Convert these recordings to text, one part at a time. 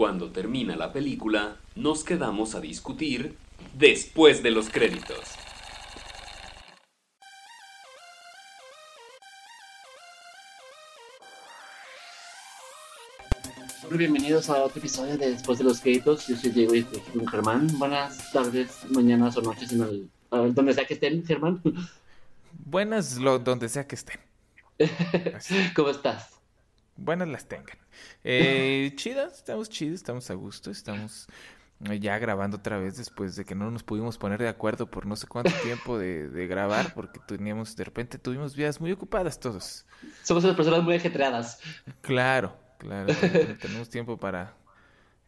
Cuando termina la película, nos quedamos a discutir después de los créditos. Bienvenidos a otro episodio de Después de los Créditos. Yo soy Diego y estoy con Germán. Buenas tardes, mañanas o noches en el, donde sea que estén, Germán. Buenas lo, donde sea que estén. ¿Cómo estás? Buenas las tengan. Eh, chidas, estamos chidos, estamos a gusto, estamos ya grabando otra vez después de que no nos pudimos poner de acuerdo por no sé cuánto tiempo de, de grabar porque teníamos, de repente tuvimos vidas muy ocupadas todos. Somos unas personas muy ajetreadas. Claro, claro, tenemos tiempo para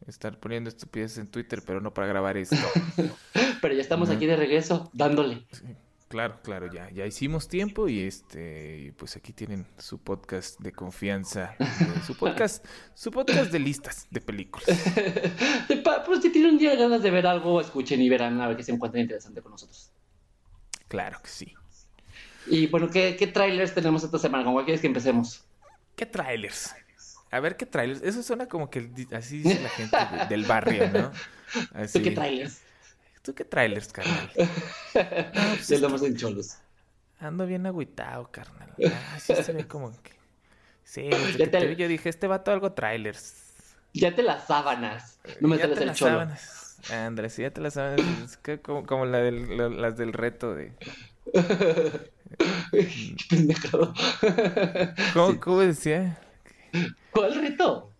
estar poniendo estupideces en Twitter, pero no para grabar esto. pero ya estamos aquí de regreso, dándole. Claro, claro, ya, ya hicimos tiempo y este, pues aquí tienen su podcast de confianza, su podcast, su podcast de listas de películas. pues si tienen un día ganas de ver algo, escuchen y verán a ver qué se encuentra interesante con nosotros. Claro que sí. Y bueno, ¿qué, qué trailers tenemos esta semana? ¿Con cuál quieres que empecemos? ¿Qué trailers? A ver, ¿qué trailers? Eso suena como que así dice la gente del barrio, ¿no? Así. ¿Qué trailers? ¿Tú qué trailers, carnal? No, pues estamos en cholos. Ando bien agüitado, carnal. Ah, sí se ve como que... Sí, ya te... yo dije, este vato algo trailers. Ya te las sábanas. No me sales el cholo. Sábanas. Andrés, ya te las sábanas. Es que como, como la del, las del reto de... ¿Cómo, ¿Cómo decía? ¿Cuál reto?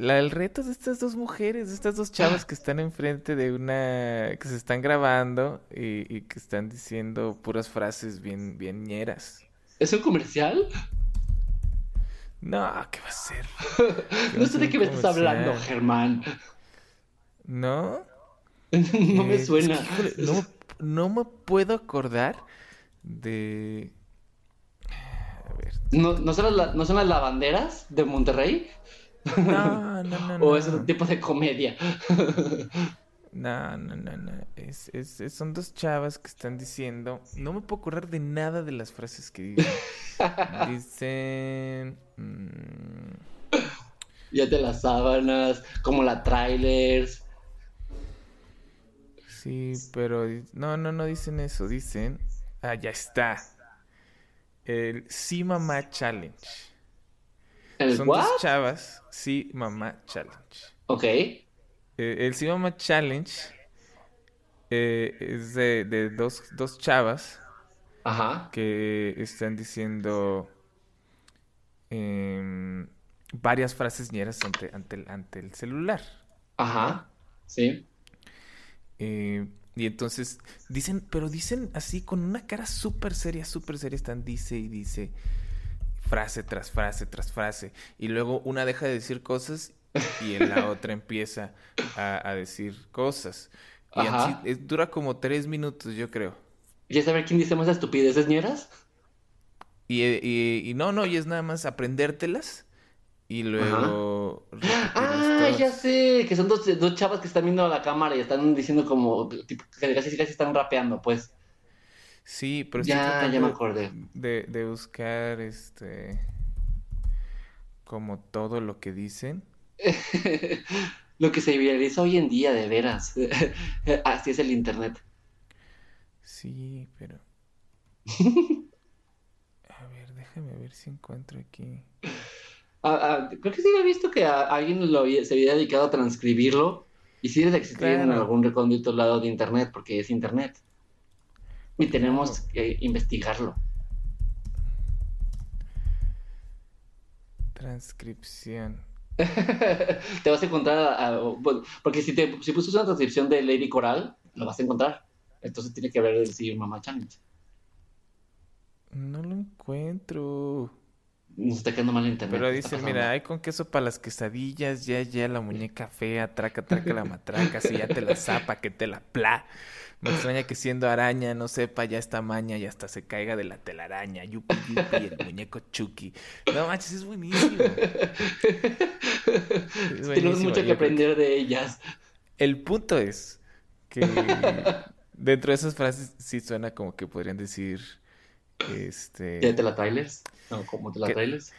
La del reto de estas dos mujeres, de estas dos chavas que están enfrente de una. que se están grabando y, que están diciendo puras frases bien, bien ñeras. ¿Es un comercial? No, ¿qué va a ser? no sé de qué me estás hablando, Germán. ¿No? no me eh, suena. no, no me puedo acordar de. A ver. ¿No, no, son las, ¿No son las lavanderas de Monterrey? No, no, no. o es un tipo de comedia. No, no, no, no. Es, es, son dos chavas que están diciendo. No me puedo acordar de nada de las frases que dicen. dicen. Mm, ya te las sábanas, como la trailers. Sí, pero. No, no, no dicen eso. Dicen. Ah, ya está. El Sí Mamá Challenge. Son dos chavas, sí, mamá challenge. Ok. Eh, el sí, mamá challenge eh, es de, dos, dos, chavas Ajá. que están diciendo em, varias frases ñeras ante, ante, el, ante el celular. Ajá, sí. Eh, y entonces dicen, pero dicen así con una cara súper seria, súper seria, están dice y dice frase tras frase tras frase. Y luego una deja de decir cosas y en la otra empieza a, decir cosas. Y así, dura como tres minutos, yo creo. ¿Ya saber quién dice más estupideces, ñeras? Y, y, no, no, y es nada más aprendértelas y luego... Ah, ya sé, que son dos, dos chavas que están viendo a la cámara y están diciendo como, tipo, que casi, casi están rapeando, pues. Sí, pero ya, ya me acordé. De, de buscar este como todo lo que dicen. lo que se viraliza hoy en día, de veras. Así es el internet. Sí, pero. A ver, déjame ver si encuentro aquí. Ah, ah, creo que sí había visto que alguien lo se había dedicado a transcribirlo y sí debe existir en algún recóndito lado de internet, porque es internet. Y tenemos que investigarlo. Transcripción. te vas a encontrar, porque si, te, si pusiste una transcripción de Lady Coral, lo vas a encontrar. Entonces tiene que haber decir Mamá Challenge. No lo encuentro. Nos está quedando mal internet. Pero dice, mira, hay con queso para las quesadillas, ya, ya la muñeca fea, traca, traca la matraca, si ya te la zapa, que te la pla. Me extraña que siendo araña no sepa ya esta maña y hasta se caiga de la telaraña. Yupi, yupi, el muñeco Chucky. No manches, es buenísimo. Tenemos mucho que aprender de ellas. El punto es que dentro de esas frases sí suena como que podrían decir. Este. ¿Ya te la trailers? No, ¿cómo te la trailers?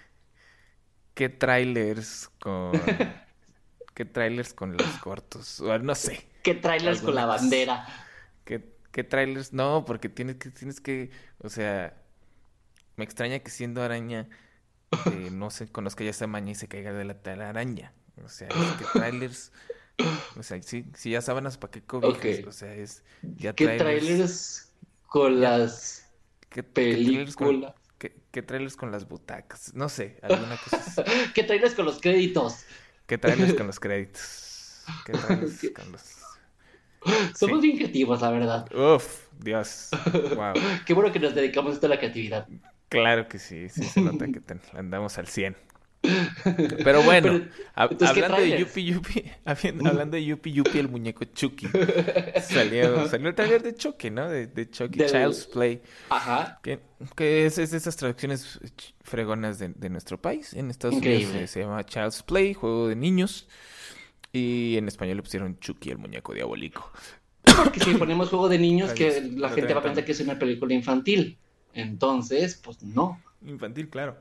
¿Qué trailers con. ¿Qué trailers con los cortos? O no sé. ¿Qué trailers con la bandera? ¿Qué, qué trailers? No, porque tienes que, tienes que, o sea, me extraña que siendo araña eh, no se conozca ya esa maña y se caiga de la araña. O sea, es que trailers... O sea, sí, si ya sábanas, ¿para qué cobijas? O sea, es... Ya ¿Qué trailers, con las ¿qué, películas? ¿qué, trailers con las butacas? No sé, alguna cosa. ¿Qué trailers con los créditos? ¿Qué trailers con los créditos? ¿Qué trailers con los... Somos bien creativos, la verdad. Uf, Dios. Wow. Qué bueno que nos dedicamos a la creatividad. Claro que sí, sí se nota que andamos al 100. Pero bueno, hablando de Yupi Yupi, hablando de Yupi Yupi, el muñeco Chucky, salió, salió el taller de Chucky, ¿no? De, de Chucky Child's Play. Ajá. Que, es, es, de esas traducciones fregonas de, de nuestro país. En Estados Unidos se llama Child's Play, juego de niños. Y en español le pusieron Chucky, el muñeco diabólico. Porque si ponemos juego de niños, que la gente va a pensar que es una película infantil. Entonces, pues no. Infantil, claro.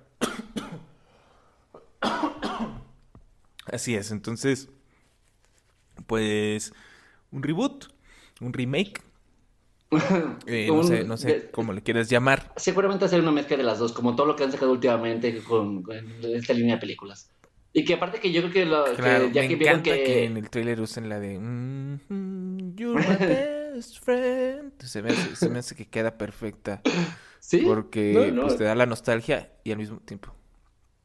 Así es, entonces, pues, un reboot, un remake. Eh, no sé, no sé cómo le quieras llamar. Seguramente hacer una mezcla de las dos, como todo lo que han sacado últimamente con, esta línea de películas. Y que aparte que yo creo que, lo, que ya me que vieron que... en el trailer usen la de mm You're my best friend. Se me, hace, se me hace que queda perfecta. ¿Sí? Porque Pues, te da la nostalgia y al mismo tiempo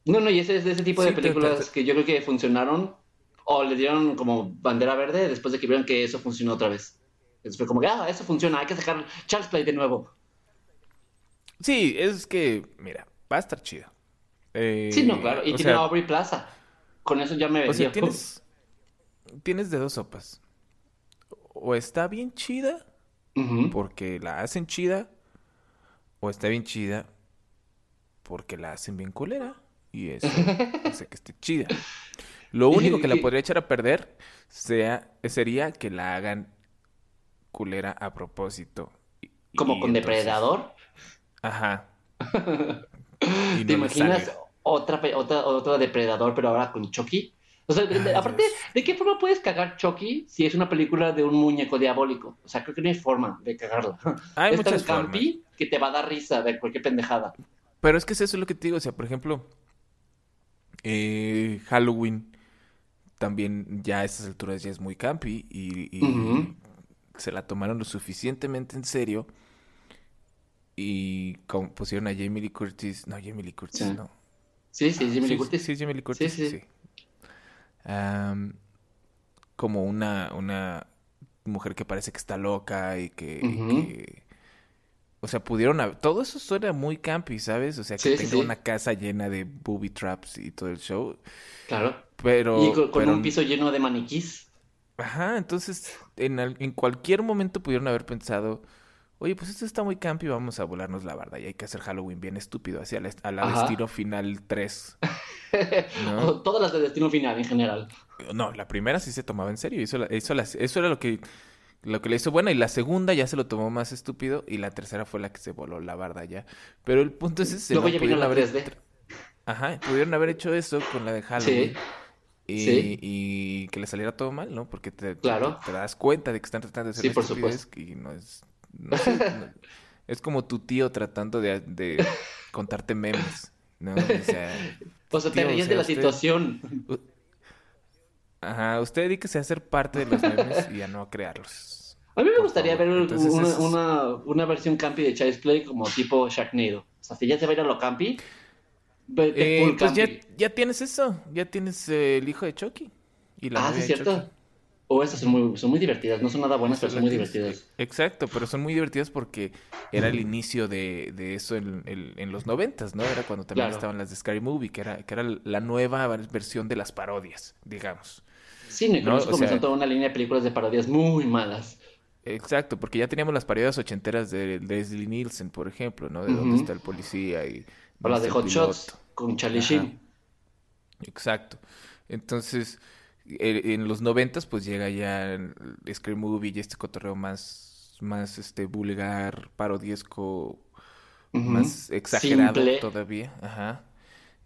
no, no, y ese es de ese tipo de películas que yo creo que funcionaron o le dieron como bandera verde después de que vieron que eso funcionó otra vez. Entonces fue como que, ah, eso funciona, hay que sacar Charles Play de nuevo. Sí, es que, mira, va a estar chido. Eh, sí, no, claro, y tiene a Aubrey Plaza. Con eso ya me o sea, tienes, tienes de dos sopas. O está bien chida, porque la hacen chida, o está bien chida, porque la hacen bien culera y eso hace que esté chida. Lo único que la podría echar a perder sea, sería que la hagan culera a propósito. ¿Como con Depredador? Ajá. ¿Te imaginas otra, otra, otra Depredador, pero ahora con Chucky? O sea, aparte, ¿de qué forma puedes cagar Chucky si es una película de un muñeco diabólico? O sea, creo que no hay forma de cagarla. Hay es muchas tan campi que te va a dar risa de cualquier pendejada. Pero es que es eso lo que te digo. O sea, por ejemplo, eh, Halloween también ya a estas alturas ya es muy campi y, se la tomaron lo suficientemente en serio y pusieron a Jamie Lee Curtis, no, Jamie Lee Curtis, sí. no. Sí, sí, Jamie Lee Curtis. Sí, Jamie Lee Curtis, sí. como una, una mujer que parece que está loca y que o sea, pudieron... Todo eso suena muy campy, ¿sabes? O sea, que tenga una casa llena de booby traps y todo el show. Claro. Pero... Y con, un piso lleno de maniquís. Ajá, entonces en, en cualquier momento pudieron haber pensado... Oye, pues esto está muy campy, vamos a volarnos la barda y hay que hacer Halloween bien estúpido, así a la, Destino Final 3. ¿no? Todas las de Destino Final en general. No, la primera sí se tomaba en serio, eso, eso, eso era lo que lo que le hizo buena y la segunda ya se lo tomó más estúpido y la tercera fue la que se voló la barda ya. Pero el punto es ese. Luego ya vino la 3D. Ajá, pudieron haber hecho eso con la de Halloween. Sí. Y, que le saliera todo mal, ¿no? Porque te, claro. te, das cuenta de que están tratando de hacer sí, por supuesto. y no es... es como tu tío tratando de, contarte memes, ¿no? O sea, o sea te ríes de la situación. Ajá, usted dedíquese a ser parte de los memes y a no crearlos. A mí me gustaría ver una, una, versión campi de Child's Play como tipo Sharknado. O sea, si ya se va a ir a lo campi, eh, pues ya, ya, tienes eso. Ya tienes eh, el hijo de Chucky. Y la ah, sí, cierto. O oh, esas son muy, son muy divertidas. No son nada buenas, pero son muy divertidas. Exacto, pero son muy divertidas porque era el inicio de, de eso en, en, los noventas, ¿no? Era cuando también estaban las de Scary Movie, que era, que era la nueva versión de las parodias, digamos. Sí, ¿no? comenzó toda una línea de películas de parodias muy malas. Exacto, porque ya teníamos las parodias ochenteras de Leslie Nielsen, por ejemplo, ¿no? De dónde está el policía y... O las de Hot Shots con Charlie Sheen. Exacto. Entonces, en los noventas, pues llega ya el Scream Movie y este cotorreo más, más este vulgar, parodiesco, más exagerado todavía. Ajá.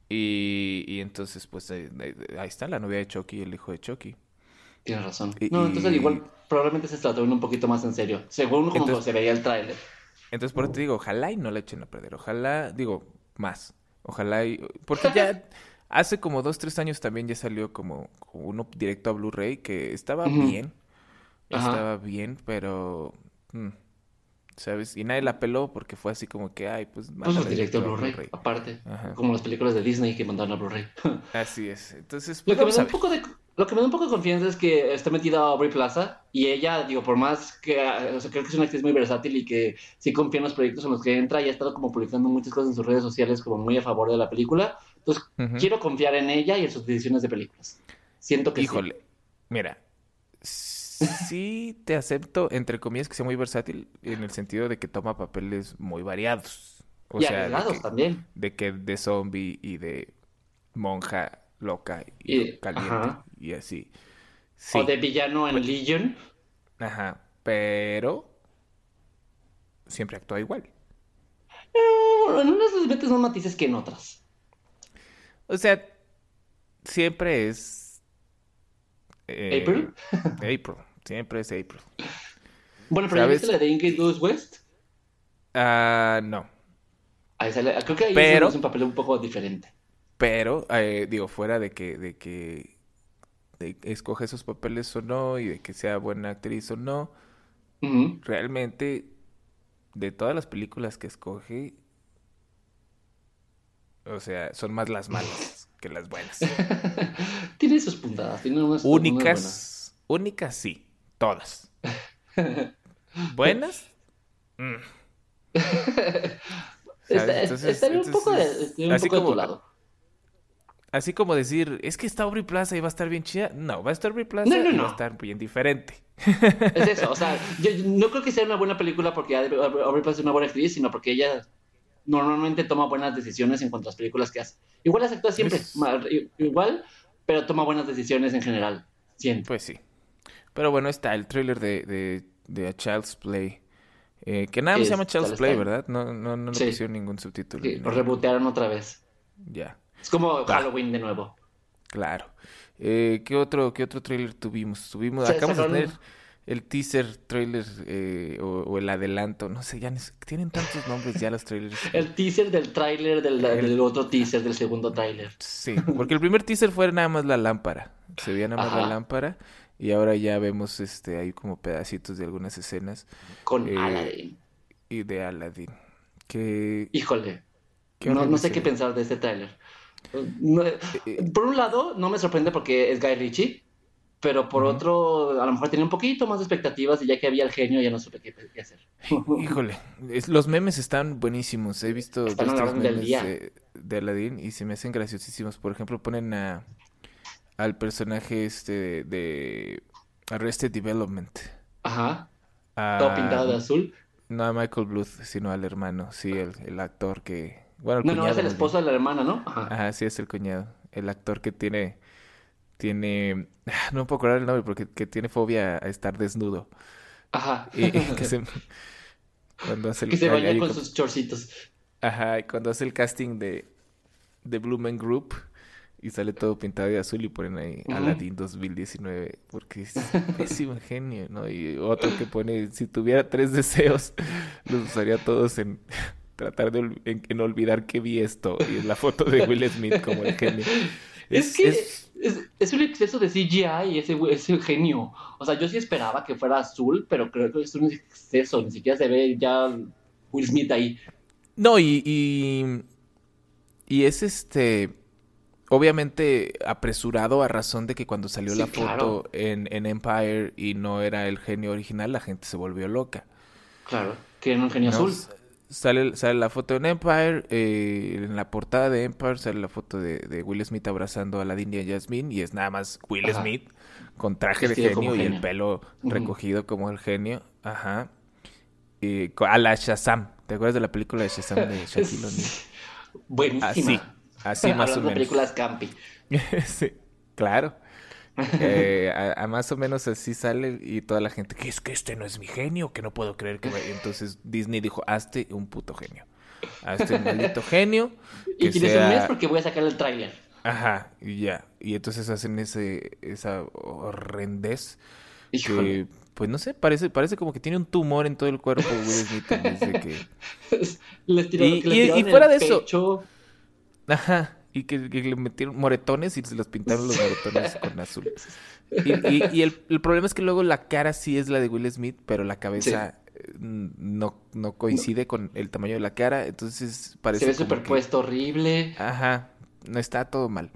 Y, y entonces, pues ahí está la novia de Chucky y el hijo de Chucky. Tienes razón. Y- No, entonces y- igual probablemente se tomando un poquito más en serio, según como Entonces- se veía el tráiler. Entonces, por eso te digo, ojalá y no la echen a perder. Ojalá, digo, más. Ojalá y... Porque ya hace como dos, tres años también ya salió como, como uno directo a Blu-ray que estaba bien. Ajá. Estaba bien, pero... mm, ¿Sabes? Y nadie la peló porque fue así como que, ay, pues... Pues el directo a Blu-ray, aparte. Ajá. Como las películas de Disney que mandaron a Blu-ray. Así es. Entonces, Lo pues que, me da un poco de, lo que me da un poco de confianza es que está metida Aubrey Plaza y ella, digo, por más que, o sea, creo que es una actriz muy versátil y que sí confía en los proyectos en los que entra y ha estado como publicando muchas cosas en sus redes sociales como muy a favor de la película. Entonces, Ujú. quiero confiar en ella y en sus decisiones de películas. Siento que sí. Híjole, mira, sí te acepto, entre comillas, que sea muy versátil en el sentido de que toma papeles muy variados. O y sea, de que, también. de que de zombie y de monja loca y, Y- caliente ajá. y así. Sí, O de villano en Legion. ajá, pero siempre actúa igual. Eh, en unas les metes más matices que en otras. O sea, siempre es... eh, ¿April? April, siempre es April. Bueno, pero ¿ya ¿Sabes? viste la de Ingrid Lewis West? Ah, no. Ahí sale, creo que ahí Pero- es un papel un poco diferente. Pero, eh, digo, fuera de que, de que de escoge esos papeles o no y de que sea buena actriz o no, realmente de todas las películas que escoge, o sea, son más las malas que las buenas. tiene sus puntadas, tiene unas. Únicas, únicas sí, todas. Buenas, mm. Está, ¿Sabes? es- Entonces- estaría un poco de, entonces, estaría un así poco como- lado. Así como decir, es que está Aubrey Plaza y va a estar bien chida. No, va a estar Aubrey Plaza No, no, y va a estar bien diferente. Es eso, o sea, yo yo no creo que sea una buena película porque Aubrey Plaza es una buena actriz, sino porque ella normalmente toma buenas decisiones en cuanto a las películas que hace. Igual las actúa siempre, Es- ma- i- igual, pero toma buenas decisiones en general, siento. Pues sí. Pero bueno, está el tráiler de, de, de A Child's Play. Eh, que nada más se llama Child's Play, ¿verdad? No, no, no le Sí. pusieron ningún subtítulo. Ni lo rebotearon otra vez. Ya, Es como. Halloween de nuevo. claro. Eh, ¿qué otro, qué otro tráiler tuvimos? Tuvimos, acabamos de tener el teaser trailer eh, o, o el adelanto. No sé, ya tienen tantos nombres ya los trailers. El teaser del tráiler del, El- del otro teaser del segundo tráiler. Sí, porque el primer teaser fue nada más la lámpara. Se veía nada más la lámpara. Y ahora ya vemos este ahí como pedacitos de algunas escenas Con Eh, Aladdin. y de Aladdin. Que Híjole, qué no, no sé qué pensar de este tráiler. No, eh, por un lado, no me sorprende porque es Guy Ritchie, pero por otro, a lo mejor tenía un poquito más de expectativas y ya que había el genio ya no supe qué, qué hacer. Híjole, es- los memes están buenísimos. He visto Están orden del memes día. de, de Aladdin y se me hacen graciosísimos. Por ejemplo, ponen a al personaje este de, Arrested Development. Ajá, A, todo pintado de azul. No a Michael Bluth, sino al hermano, sí, el, el actor que... Bueno, el No, no, es el esposo de la hermana, ¿no? Ajá. Ajá, sí, es el cuñado. El actor que tiene... Tiene... No me puedo acordar el nombre porque que tiene fobia a estar desnudo. Ajá. Y, que se... Cuando hace el que se con con- sus chorcitos. Ajá, y cuando hace el casting de, de Blue Man Group y sale todo pintado de azul y ponen ahí Ujú. Aladdin 2019 porque es pésimo genio, ¿no? Y otro que pone, si tuviera tres deseos, los usaría todos en tratar de ol- en, en olvidar que vi esto y es la foto de Will Smith como el genio. Es, que es- es, es un exceso de CGI y ese, ese genio. O sea, yo sí esperaba que fuera azul, pero creo que es un exceso. Ni siquiera se ve ya Will Smith ahí. No, y, y, y es este, obviamente apresurado a razón de que cuando salió Sí, la foto claro. en, en Empire y no era el genio original, la gente se volvió loca. Claro, que era un genio ¿no? azul. Sale, sale la foto en Empire, eh, en la portada de Empire sale la foto de, de Will Smith abrazando a la y a Jasmine y es nada más Will Ajá. Smith con traje de genio y el pelo recogido como el genio. Ajá. Y a la Shazam. ¿Te acuerdas de la película de Shazam de Shaquille O'Neal? Buenísima. Así, así más o de menos. películas campi. sí, claro. Eh, a, a más o menos así sale y toda la gente, que es que este no es mi genio, que no puedo creer que... me-". Entonces Disney dijo, hazte un puto genio. a este maldito genio. y tienes un mes porque voy a sacar el tráiler. Ajá, y ya. Y entonces hacen ese, esa horrendez que, pues no sé, parece, parece como que tiene un tumor en todo el cuerpo Will Smith que... y, fuera de eso... Ajá, y que, le metieron moretones y se los pintaron los moretones con azul. Y, el, problema es que luego la cara sí es la de Will Smith, pero la cabeza eh, no, no coincide con el tamaño de la cara, entonces parece... Se ve superpuesto horrible. Ajá, no está todo mal.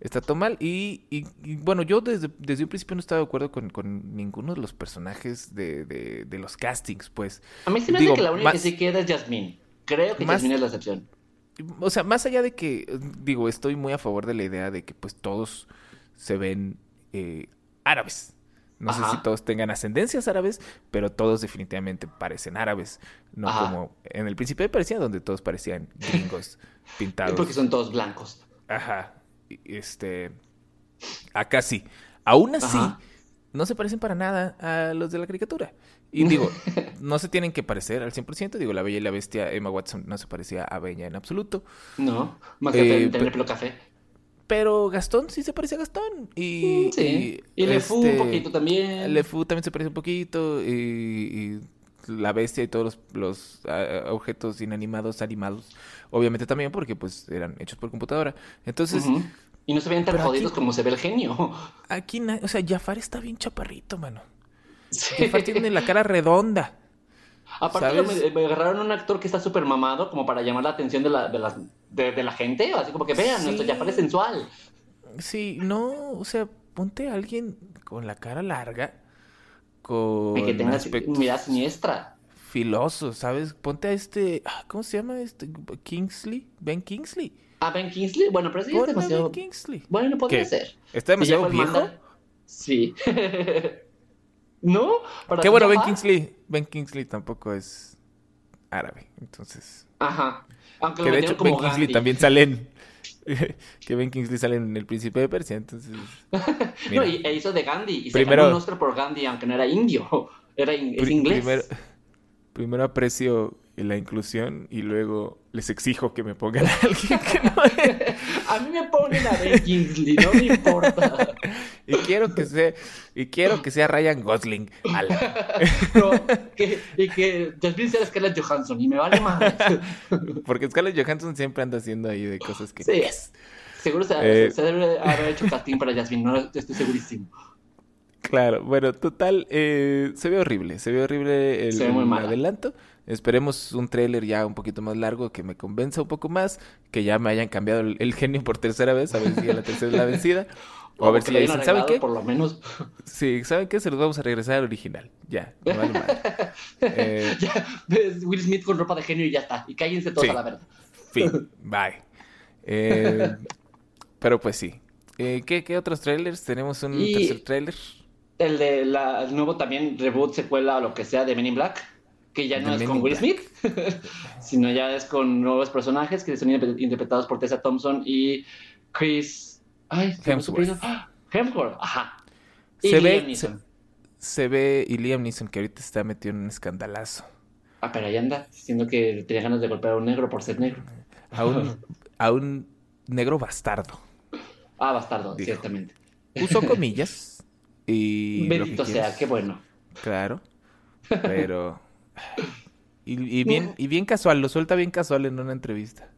Está todo mal. Y, bueno, yo desde, desde un principio no estaba de acuerdo con, ninguno de los personajes de, de, los castings, pues. A mí se me hace que la única que sí queda es Jasmine. Creo que Jasmine es la excepción. O sea, más allá de que, digo, estoy muy a favor de la idea de que pues todos se ven eh, árabes. No sé si todos tengan ascendencias árabes, pero todos definitivamente parecen árabes. No como en el Príncipe parecía donde todos parecían gringos pintados. Porque son todos blancos. Ajá. Este. Acá sí. Aún así, no se parecen para nada a los de la caricatura. Y digo, no se tienen que parecer al 100%. Digo, la Bella y la Bestia, Emma Watson no se parecía a Bella en absoluto. No, más que eh, tener pelo café. Pero Gastón sí se parece a Gastón. Y, mm, sí. y, Le Fu un este, poquito también. Le Fu también se parece un poquito. Y, la bestia y todos los, objetos inanimados animados. Obviamente también porque pues eran hechos por computadora. Entonces... Y no se ven tan jodidos como se ve el genio. Aquí, o sea, Jafar está bien chaparrito, mano. Jafar tiene la cara redonda. Aparte, me, agarraron un actor que está súper mamado como para llamar la atención de la, de las, de, la gente. Así como que vean, esto ya parece sensual. Sí, no, o sea, ponte a alguien con la cara larga, con. que tenga mirada siniestra. Filoso, ¿sabes? Ponte a este. Ah, ¿Cómo se llama este? Kingsley. Ben Kingsley. Ah, Ben Kingsley. Bueno, pero sí es demasiado. Ben Kingsley. Bueno, podría ser. ¿Está demasiado viejo? Sí. ¿No? Qué bueno, Ben Kingsley. Ben Kingsley tampoco es árabe, entonces. Ajá. Aunque que de hecho Ben Kingsley también salen. que Ben Kingsley sale en El Príncipe de Persia, entonces. no, y e hizo de Gandhi. Y primero, se ganó un por Gandhi, aunque no era indio. Era es inglés. Primero, primero aprecio la inclusión y luego les exijo que me pongan a alguien que no A mí me ponen a Ben Kingsley, no me importa. y quiero que sea y quiero que sea Ryan Gosling. que, y que Jasmine sea Scarlett Johansson y me vale más. Porque Scarlett Johansson siempre anda haciendo ahí de cosas que Sí. Seguro se, eh, se, debe haber hecho casting para Jasmine, no estoy segurísimo. Claro, bueno, total, eh, se ve horrible, se ve horrible el, adelanto. Esperemos un tráiler ya un poquito más largo que me convenza un poco más, que ya me hayan cambiado el, genio por tercera vez, a ver si la tercera es la vencida. O, a ver si ya dicen, ¿saben qué? Por lo menos. Sí, ¿saben qué? Se los vamos a regresar al original. Ya, no vale eh... ya, Will Smith con ropa de genio y ya está. Y cállense todos a la verdad. Fin, bye. Eh, pero pues sí. Eh, ¿qué, ¿qué, otros trailers? Tenemos un tercer trailer. El de la, el nuevo también reboot, secuela o lo que sea de Men in Black que ya no es con Will Smith, sino ya es con nuevos personajes que son interpretados por Tessa Thompson y Chris Ay, Hemsworth. Hemsworth, ajá. Y se Liam ve. Se, ve, y Liam Neeson, que ahorita está metido en un escandalazo. Ah, pero ahí anda, diciendo que tenía ganas de golpear a un negro por ser negro. A un, a un negro bastardo. Ah, bastardo, ciertamente. Usó comillas. Y Bendito sea, qué bueno. Claro. Pero y, bien, y bien casual, lo suelta bien casual en una entrevista.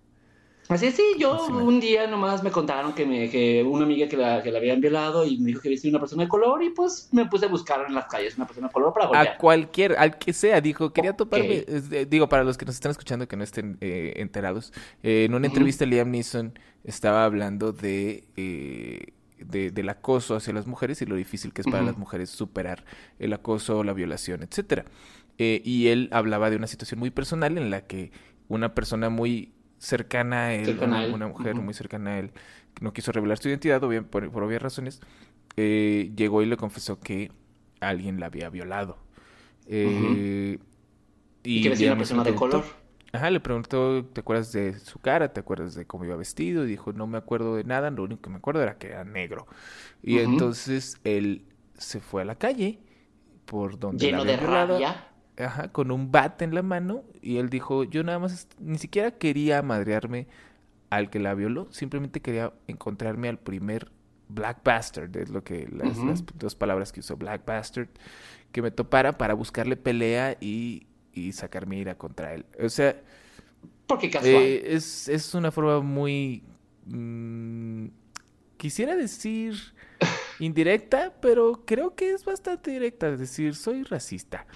Así sí, yo un día nomás me contaron que, me, que una amiga que la, que la habían violado y me dijo que había sido una persona de color y pues me puse a buscar en las calles una persona de color para golpear. A cualquier, al que sea, dijo, quería toparme, digo, para los que nos están escuchando que no estén eh, enterados, eh, en una entrevista Liam Neeson estaba hablando de... Eh, de, del acoso hacia las mujeres y lo difícil que es para las mujeres superar el acoso, la violación, etcétera. Eh, y él hablaba de una situación muy personal en la que una persona muy cercana a él, una, mujer muy cercana a él, que no quiso revelar su identidad por, obvias razones, eh, llegó y le confesó que alguien la había violado. Eh, y, que era una persona de color. Ajá, le preguntó, ¿te acuerdas de su cara? ¿Te acuerdas de cómo iba vestido? Y dijo, no me acuerdo de nada, lo único que me acuerdo era que era negro. Y entonces él se fue a la calle por donde lleno de rabia ajá, con un bat en la mano y él dijo, yo nada más ni siquiera quería madrearme al que la violó, simplemente quería encontrarme al primer Black Bastard, es lo que las, las dos palabras que usó Black Bastard, que me topara para buscarle pelea y, y sacar mi ira contra él. O sea, Porque casual. eh, es, es una forma muy... mm, quisiera decir indirecta, pero creo que es bastante directa. Es decir, soy racista.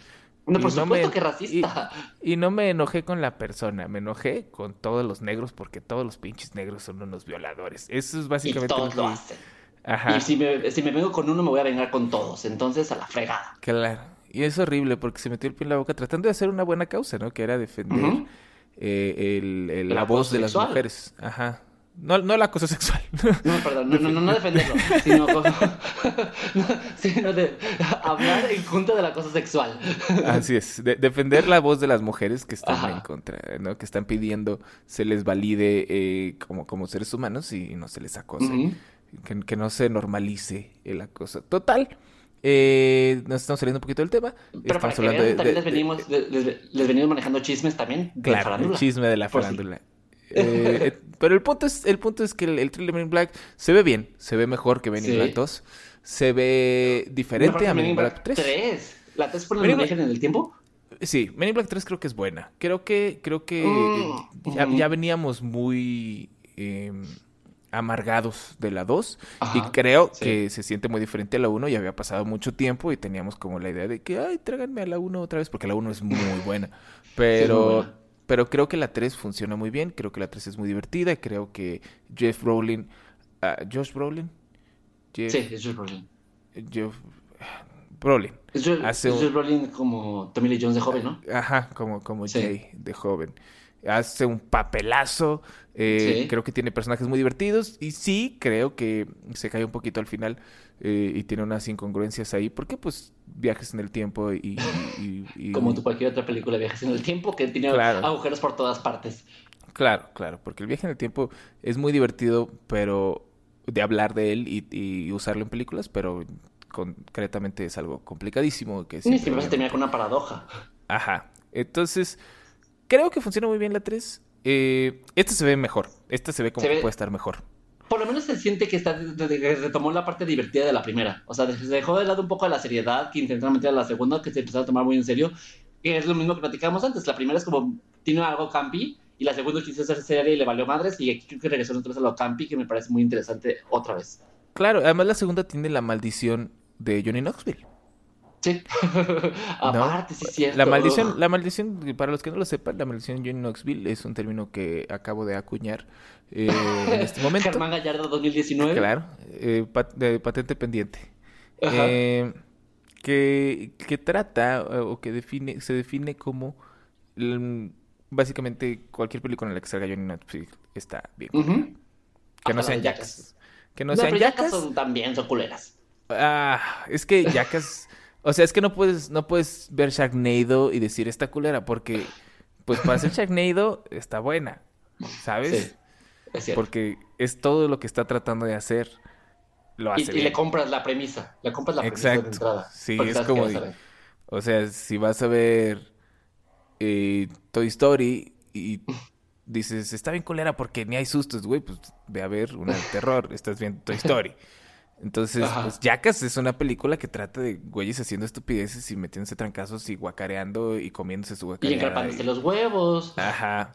No, por y no supuesto me- que racista. Y no me enojé con la persona, me enojé con todos los negros porque todos los pinches negros son unos violadores. Eso es Y básicamente todos lo lo que... hacen. Ajá, Y si me, si me vengo con uno, me voy a vengar con todos. Entonces, a la fregada. claro. Y es horrible porque se metió el pie en la boca tratando de hacer una buena causa, ¿no? Que era defender eh, el- la voz de las mujeres. Ajá. No, no el acoso sexual. No, perdón, no, no, no, no defenderlo, sino, no, sino de hablar en contra del acoso sexual. Así es, de- defender la voz de las mujeres que están Ajá. en contra, ¿no? Que están pidiendo se les valide eh, como, como seres humanos y no se les acose. Que, que no se normalice el acoso. Total, eh, nos estamos saliendo un poquito del tema. Pero para que hablando vean, de, también de- les venimos, les, les venimos manejando chismes también de claro, el farándula. chisme de la farándula. Eh, eh, pero el punto es, el punto es que el, el de Men in Black se ve bien, se ve mejor que Men in Sí. Black 2, se ve diferente a Men in Men in Black 3. 3. ¿La 3 por in Black- en el tiempo? Sí, Men in Black 3 creo que es buena. Creo que, creo que Mm, ya, ya veníamos muy eh, amargados de la 2 y Ajá, creo sí. que se siente muy diferente a la 1 y había pasado mucho tiempo y teníamos como la idea de que, ay, tráiganme a la 1 otra vez porque la 1 es muy buena. Pero, buena. Pero creo que la 3 funciona muy bien, creo que la 3 es muy divertida creo que Jeff Brolin, ah, Josh Brolin, Jeff, Sí, es Josh Brolin. Jeff Brolin. Es Josh, Hace es un- Josh Brolin como Tommy Lee Jones de joven, ¿no? Ajá, como, como Sí. Jay de joven. Hace un papelazo. eh, Sí. Creo que tiene personajes muy divertidos. Y sí, creo que se cae un poquito al final. eh, y tiene unas incongruencias ahí. Porque, pues, viajes en el tiempo y. y- y- Como tu cualquier otra película viajes en el tiempo que tiene Claro. agujeros por todas partes. Claro, claro. Porque el viaje en el tiempo es muy divertido, pero. de hablar de él y, usarlo en películas, pero concretamente es algo complicadísimo. Que siempre siempre vas a obviamente- terminar con una paradoja. Ajá. Entonces, creo que funciona muy bien la 3. Eh, esta se ve mejor. Esta se ve como Se que ve- puede estar mejor. Por lo menos se siente que está retomó la parte divertida de la primera. O sea, se dejó de lado un poco la seriedad que intentaron meter a la segunda, que se empezó a tomar muy en serio. Que es lo mismo que platicábamos antes. La primera es como, tiene algo campi, y la segunda quiso hacer seria y le valió madres, y aquí creo que regresó otra vez a lo campi, que me parece muy interesante otra vez. Claro, además la segunda tiene la maldición de Johnny Knoxville. Sí. Aparte, sí cierto. La maldición, la maldición, para los que no lo sepan, la maldición de Johnny Knoxville es un término que acabo de acuñar eh, en este momento. Germán Gallardo 2019. Claro, eh, pat- de patente pendiente. Eh, que, que trata o que define, se define como mm, básicamente cualquier película en la que salga Johnny Knoxville está bien. Que no sean yacas. Que no, No, sean yacas. también son culeras. Ah, es que yacas. O sea, es que no puedes, no puedes ver Sharknado y decir esta culera, porque, pues para ser Sharknado está buena, ¿sabes? Sí, es cierto. Porque es todo lo que está tratando de hacer. Lo Y, hace y bien. le compras la premisa. Le compras la premisa de entrada. Sí, es como de-. O sea, si vas a ver eh, Toy Story y dices, está bien culera porque ni hay sustos, güey, pues ve a ver una de terror, estás viendo Toy Story. Entonces, Ajá. pues Jackass es una película que trata de güeyes haciendo estupideces y metiéndose trancazos y guacareando y comiéndose su Y guacareada. engrapándose y- los huevos. Ajá.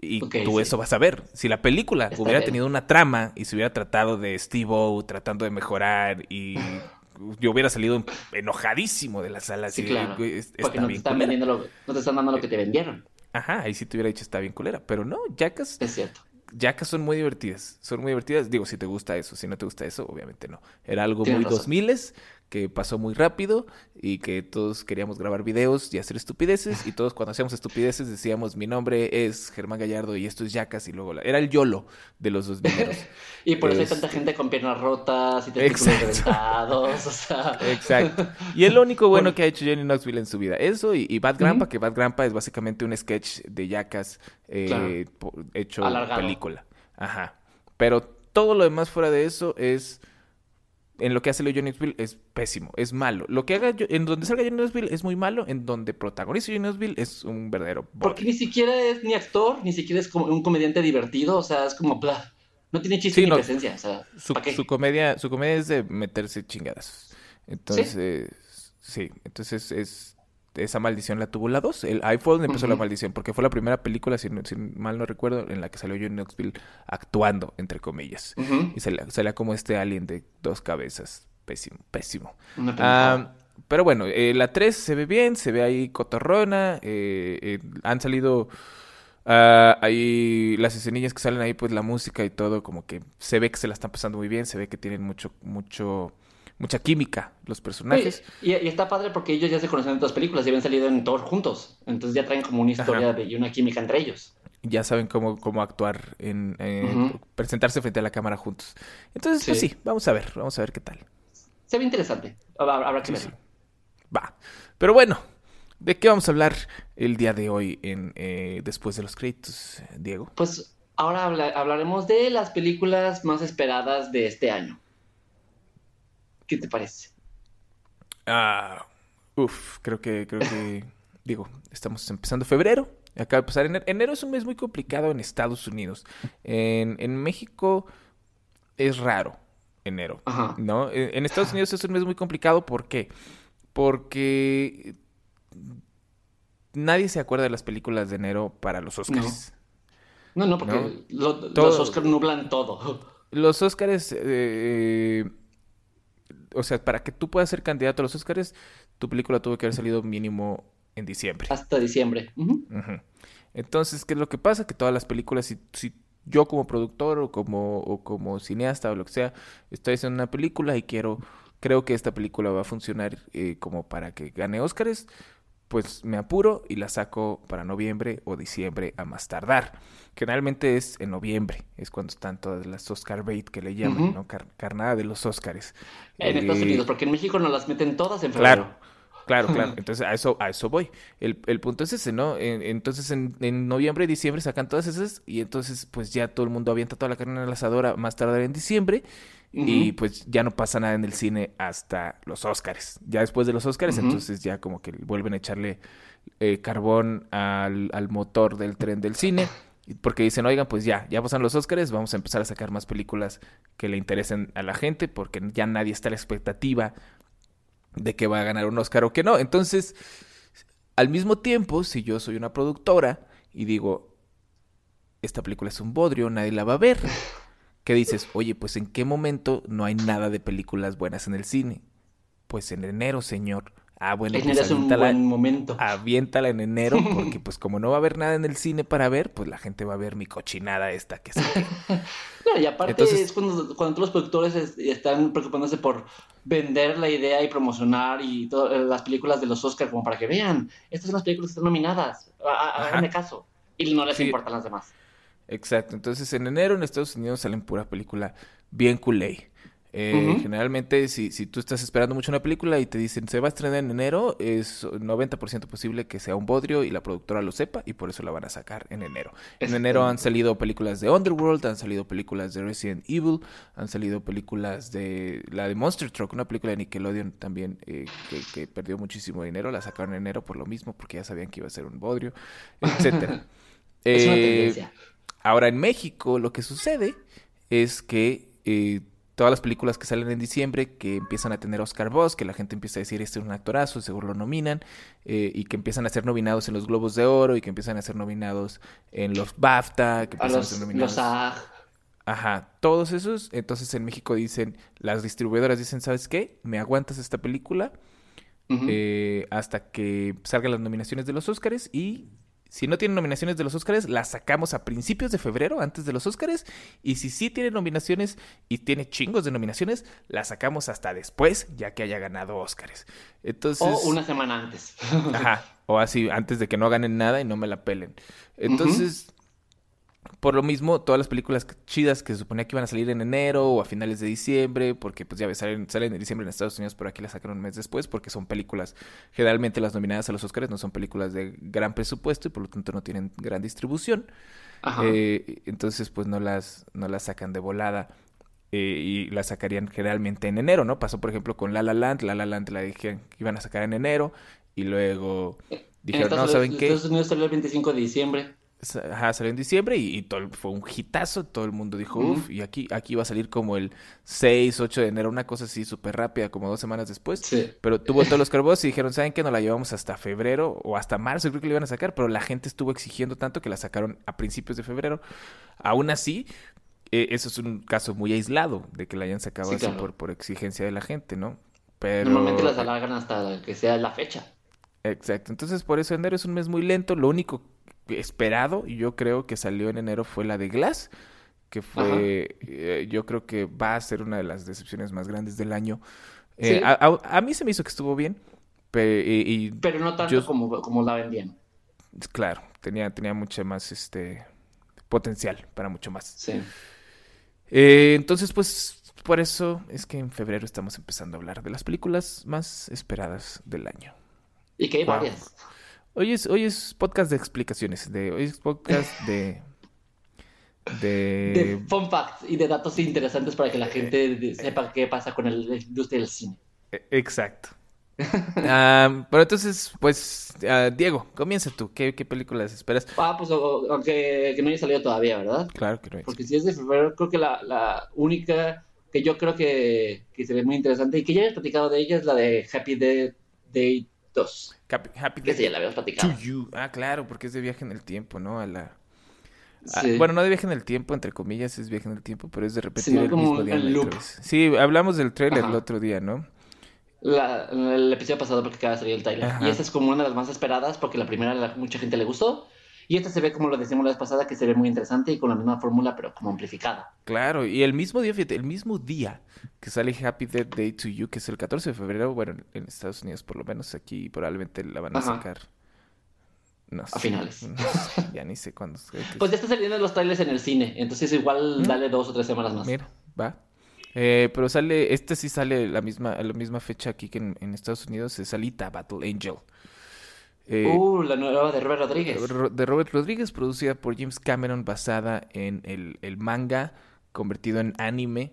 Y tú sí. eso vas a ver. Si la película Está hubiera bien. tenido una trama y se hubiera tratado de Steve-O tratando de mejorar y yo hubiera salido enojadísimo de la sala. Sí, así claro. "Güey, es- Porque no te están culera". vendiendo lo, no te están dando lo que te vendieron. Ajá, ahí sí te hubiera dicho está bien culera. Pero no, Jackass, Es cierto. Jackass son muy divertidas. Son muy divertidas. Digo, si te gusta eso. Si no te gusta eso, obviamente no. Era algo Tienes muy razón. 2000 que pasó muy rápido y que todos queríamos grabar videos y hacer estupideces. Y todos cuando hacíamos estupideces decíamos, mi nombre es Germán Gallardo y esto es Jackass. Y luego la- era el YOLO de los 2000 Y por eso hay tanta gente con piernas rotas y testículos Exacto. reventados. O sea, Exacto. Y es lo único bueno que ha hecho Johnny Knoxville en su vida. Eso y, y Bad Grandpa, que Bad Grandpa es básicamente un sketch de Jackass eh, Claro. hecho Alargado. película. Ajá. Pero todo lo demás fuera de eso es en lo que hace Leo Knoxville es pésimo, es malo. Lo que haga en donde salga Johnny Knoxville es muy malo, en donde protagoniza Johnny Knoxville es un verdadero. Porque ni siquiera es ni actor, ni siquiera es como un comediante divertido, o sea, es como bla. No tiene chiste ni presencia, o sea, su, su, comedia, su comedia es de meterse chingadas. Entonces, sí, entonces es esa maldición la tuvo la 2. Ahí fue donde empezó la maldición, porque fue la primera película, si, mal no recuerdo, en la que salió Johnny Knoxville actuando, entre comillas. Y salía, como este alien de dos cabezas. Pésimo, pésimo. Ah, pero bueno, eh, la 3 se ve bien, se ve ahí cotorrona. Eh, eh, han salido ah, ahí las escenillas que salen ahí, pues la música y todo, como que se ve que se la están pasando muy bien, se ve que tienen mucho, mucho mucha química los personajes. y, está padre porque ellos ya se conocen en otras películas y habían salido en Thor juntos. Entonces ya traen como una historia de, y una química entre ellos. Ya saben cómo, cómo actuar, en presentarse frente a la cámara juntos. Entonces, pues sí, vamos a ver, vamos a ver qué tal. Se ve interesante. Habrá que verlo. Va. Pero bueno, ¿de qué vamos a hablar el día de hoy en eh, después de los créditos, Diego? Pues ahora hablaremos de las películas más esperadas de este año. ¿Qué te parece? Ah, uf, creo que, creo que, digo, estamos empezando febrero. Acaba de pasar enero. Enero es un mes muy complicado en Estados Unidos. En, en México es raro enero, ¿no? En, Estados Unidos es un mes muy complicado. ¿Por qué? Porque nadie se acuerda de las películas de enero para los Oscars. No, no, porque los Oscars nublan todo. Los Oscars eh, o sea, para que tú puedas ser candidato a los Oscars, tu película tuvo que haber salido mínimo en diciembre. Hasta diciembre. Entonces, ¿qué es lo que pasa? Que todas las películas, si, yo como productor o como, o como cineasta o lo que sea, estoy haciendo una película y quiero, creo que esta película va a funcionar eh, como para que gane Oscars, pues me apuro y la saco para noviembre o diciembre a más tardar. Generalmente es en noviembre, es cuando están todas las Oscar bait que le llaman, ¿no? carnada de los Oscars. En Estados eh, Unidos, porque en México no las meten todas en febrero. Claro. Claro, claro. Entonces a eso, a eso voy. El, el punto es ese, ¿no? entonces en, en, noviembre y diciembre sacan todas esas y entonces pues ya todo el mundo avienta toda la carne en la asadora más tardar en diciembre y pues ya no pasa nada en el cine hasta los Oscars. Ya después de los Oscars, entonces ya como que vuelven a echarle eh, carbón al, al, motor del tren del cine. Porque dicen, oigan, pues ya, ya pasan los Oscars, vamos a empezar a sacar más películas que le interesen a la gente, porque ya nadie está a la expectativa de que va a ganar un Oscar o que no. Entonces, al mismo tiempo, si yo soy una productora y digo, esta película es un bodrio, nadie la va a ver que dices, oye, pues en qué momento no hay nada de películas buenas en el cine? Pues en enero, señor. Ah, bueno, pues es un buen momento. Aviéntala en enero, porque pues como no va a haber nada en el cine para ver, pues la gente va a ver mi cochinada esta que se No, y aparte es cuando, cuando los productores están preocupándose por vender la idea y promocionar y todas las películas de los Oscars como para que vean, estas son las películas que están nominadas, háganme caso. Y no les importan las demás. Exacto. Entonces, en enero en Estados Unidos salen pura película bien culé. Eh, Generalmente, si, si tú estás esperando mucho una película y te dicen se va a estrenar en enero, es 90% posible que sea un bodrio y la productora lo sepa y por eso la van a sacar en enero. En enero han salido películas de Underworld, han salido películas de Resident Evil, han salido películas de la de Monster Truck, una película de Nickelodeon también eh, que, perdió muchísimo dinero, la sacaron en enero por lo mismo porque ya sabían que iba a ser un bodrio, etcétera. es una tendencia. Ahora en México lo que sucede es que eh, todas las películas que salen en diciembre, que empiezan a tener Oscar Voss, que la gente empieza a decir este es un actorazo, seguro lo nominan, eh, y que empiezan a ser nominados en los Globos de Oro y que empiezan a ser nominados en los BAFTA, que empiezan a, ser nominados. Ajá, todos esos. Entonces en México dicen, las distribuidoras dicen, ¿sabes qué? Me aguantas esta película eh, hasta que salgan las nominaciones de los Oscars y si no tiene nominaciones de los Oscars, las sacamos a principios de febrero, antes de los Oscars. Y si sí tiene nominaciones y tiene chingos de nominaciones, las sacamos hasta después, ya que haya ganado Oscars. Entonces, o una semana antes. Ajá. O así, antes de que no ganen nada y no me la pelen. Entonces, por lo mismo, todas las películas chidas que se suponía que iban a salir en enero o a finales de diciembre, porque pues ya ves, salen, salen en diciembre en Estados Unidos, pero aquí las sacaron un mes después, porque son películas, generalmente las nominadas a los Oscars no son películas de gran presupuesto y por lo tanto no tienen gran distribución. Eh, entonces, pues no las, no las sacan de volada eh, y la sacarían generalmente en enero, ¿no? Pasó, por ejemplo, con La La Land. La La Land la dijeron que iban a sacar en enero y luego dijeron, no, ¿saben qué? Estados Unidos salió el 25 de diciembre. Ajá, salió en diciembre y, todo, fue un hitazo. Todo el mundo dijo, uff, y aquí, aquí va a salir como el 6, 8 de enero, una cosa así súper rápida, como dos semanas después. Sí. Pero tuvo todos los carbos y dijeron, ¿saben qué? No la llevamos hasta febrero o hasta marzo, creo que la iban a sacar, pero la gente estuvo exigiendo tanto que la sacaron a principios de febrero. Aún así, eh, eso es un caso muy aislado de que la hayan sacado Sí, así claro. por, por exigencia de la gente, ¿no? Pero... Normalmente las alargan hasta que sea la fecha. Exacto. Entonces, por eso enero es un mes muy lento. Lo único esperado, y yo creo que salió en enero, fue la de Glass, que fue, eh, yo creo que va a ser una de las decepciones más grandes del año. Eh, Sí. a, a- a mí se me hizo que estuvo bien, y, Pero no tanto Yo- como, como la vendían. claro, tenía, tenía mucho más este potencial para mucho más. Sí. Eh, entonces, pues, por eso es que en febrero estamos empezando a hablar de las películas más esperadas del año. Y que hay Wow. varias. Hoy es, hoy es podcast de explicaciones, de, hoy es podcast de... De De... fun facts y de datos interesantes para que la gente de- sepa qué pasa con el- la industria del cine. e- Exacto. Ah, pero entonces, pues, ah, Diego, comienza tú. ¿Qué, qué películas esperas? Ah, pues o- aunque que no haya salido todavía, ¿verdad? Claro que no es. Porque si es de febrero, creo que la, la única que yo creo que, que se ve muy interesante y que ya habíamos platicado de ella es la de Happy Day, Day 2. Happy, esa ya la habíamos to platicado. You. Ah, claro, porque es de viaje en el tiempo, ¿no? A la... Sí. bueno, no de viaje en el tiempo, entre comillas, es viaje en el tiempo, pero es de repetir Sino el como mismo día. loop. Sí, hablamos del trailer Ajá. el otro día, ¿no? La- el episodio pasado porque acaba de salir el trailer. Ajá. Y esta es como una de las más esperadas porque la primera la- mucha gente le gustó. Y esta se ve como lo decimos la vez pasada, que se ve muy interesante y con la misma fórmula, pero como amplificada. Claro, y el mismo día, fíjate, el mismo día que sale Happy Death Day to You, que es el 14 de febrero, bueno, en- Estados Unidos por lo menos, aquí probablemente la van a Ajá. sacar. No sé. finales. no sé, ya ni sé cuándo. Pues ya está saliendo los trailers en el cine, entonces igual ¿Mm? dale dos o tres semanas más. Mira, va. Eh, pero sale, este sí sale la misma, a la misma fecha aquí que en, en Estados Unidos, es Alita Battle Angel. Eh, Uh, la nueva de Robert Rodríguez. Ro- de Robert Rodríguez, producida por James Cameron, basada en el, el manga convertido en anime.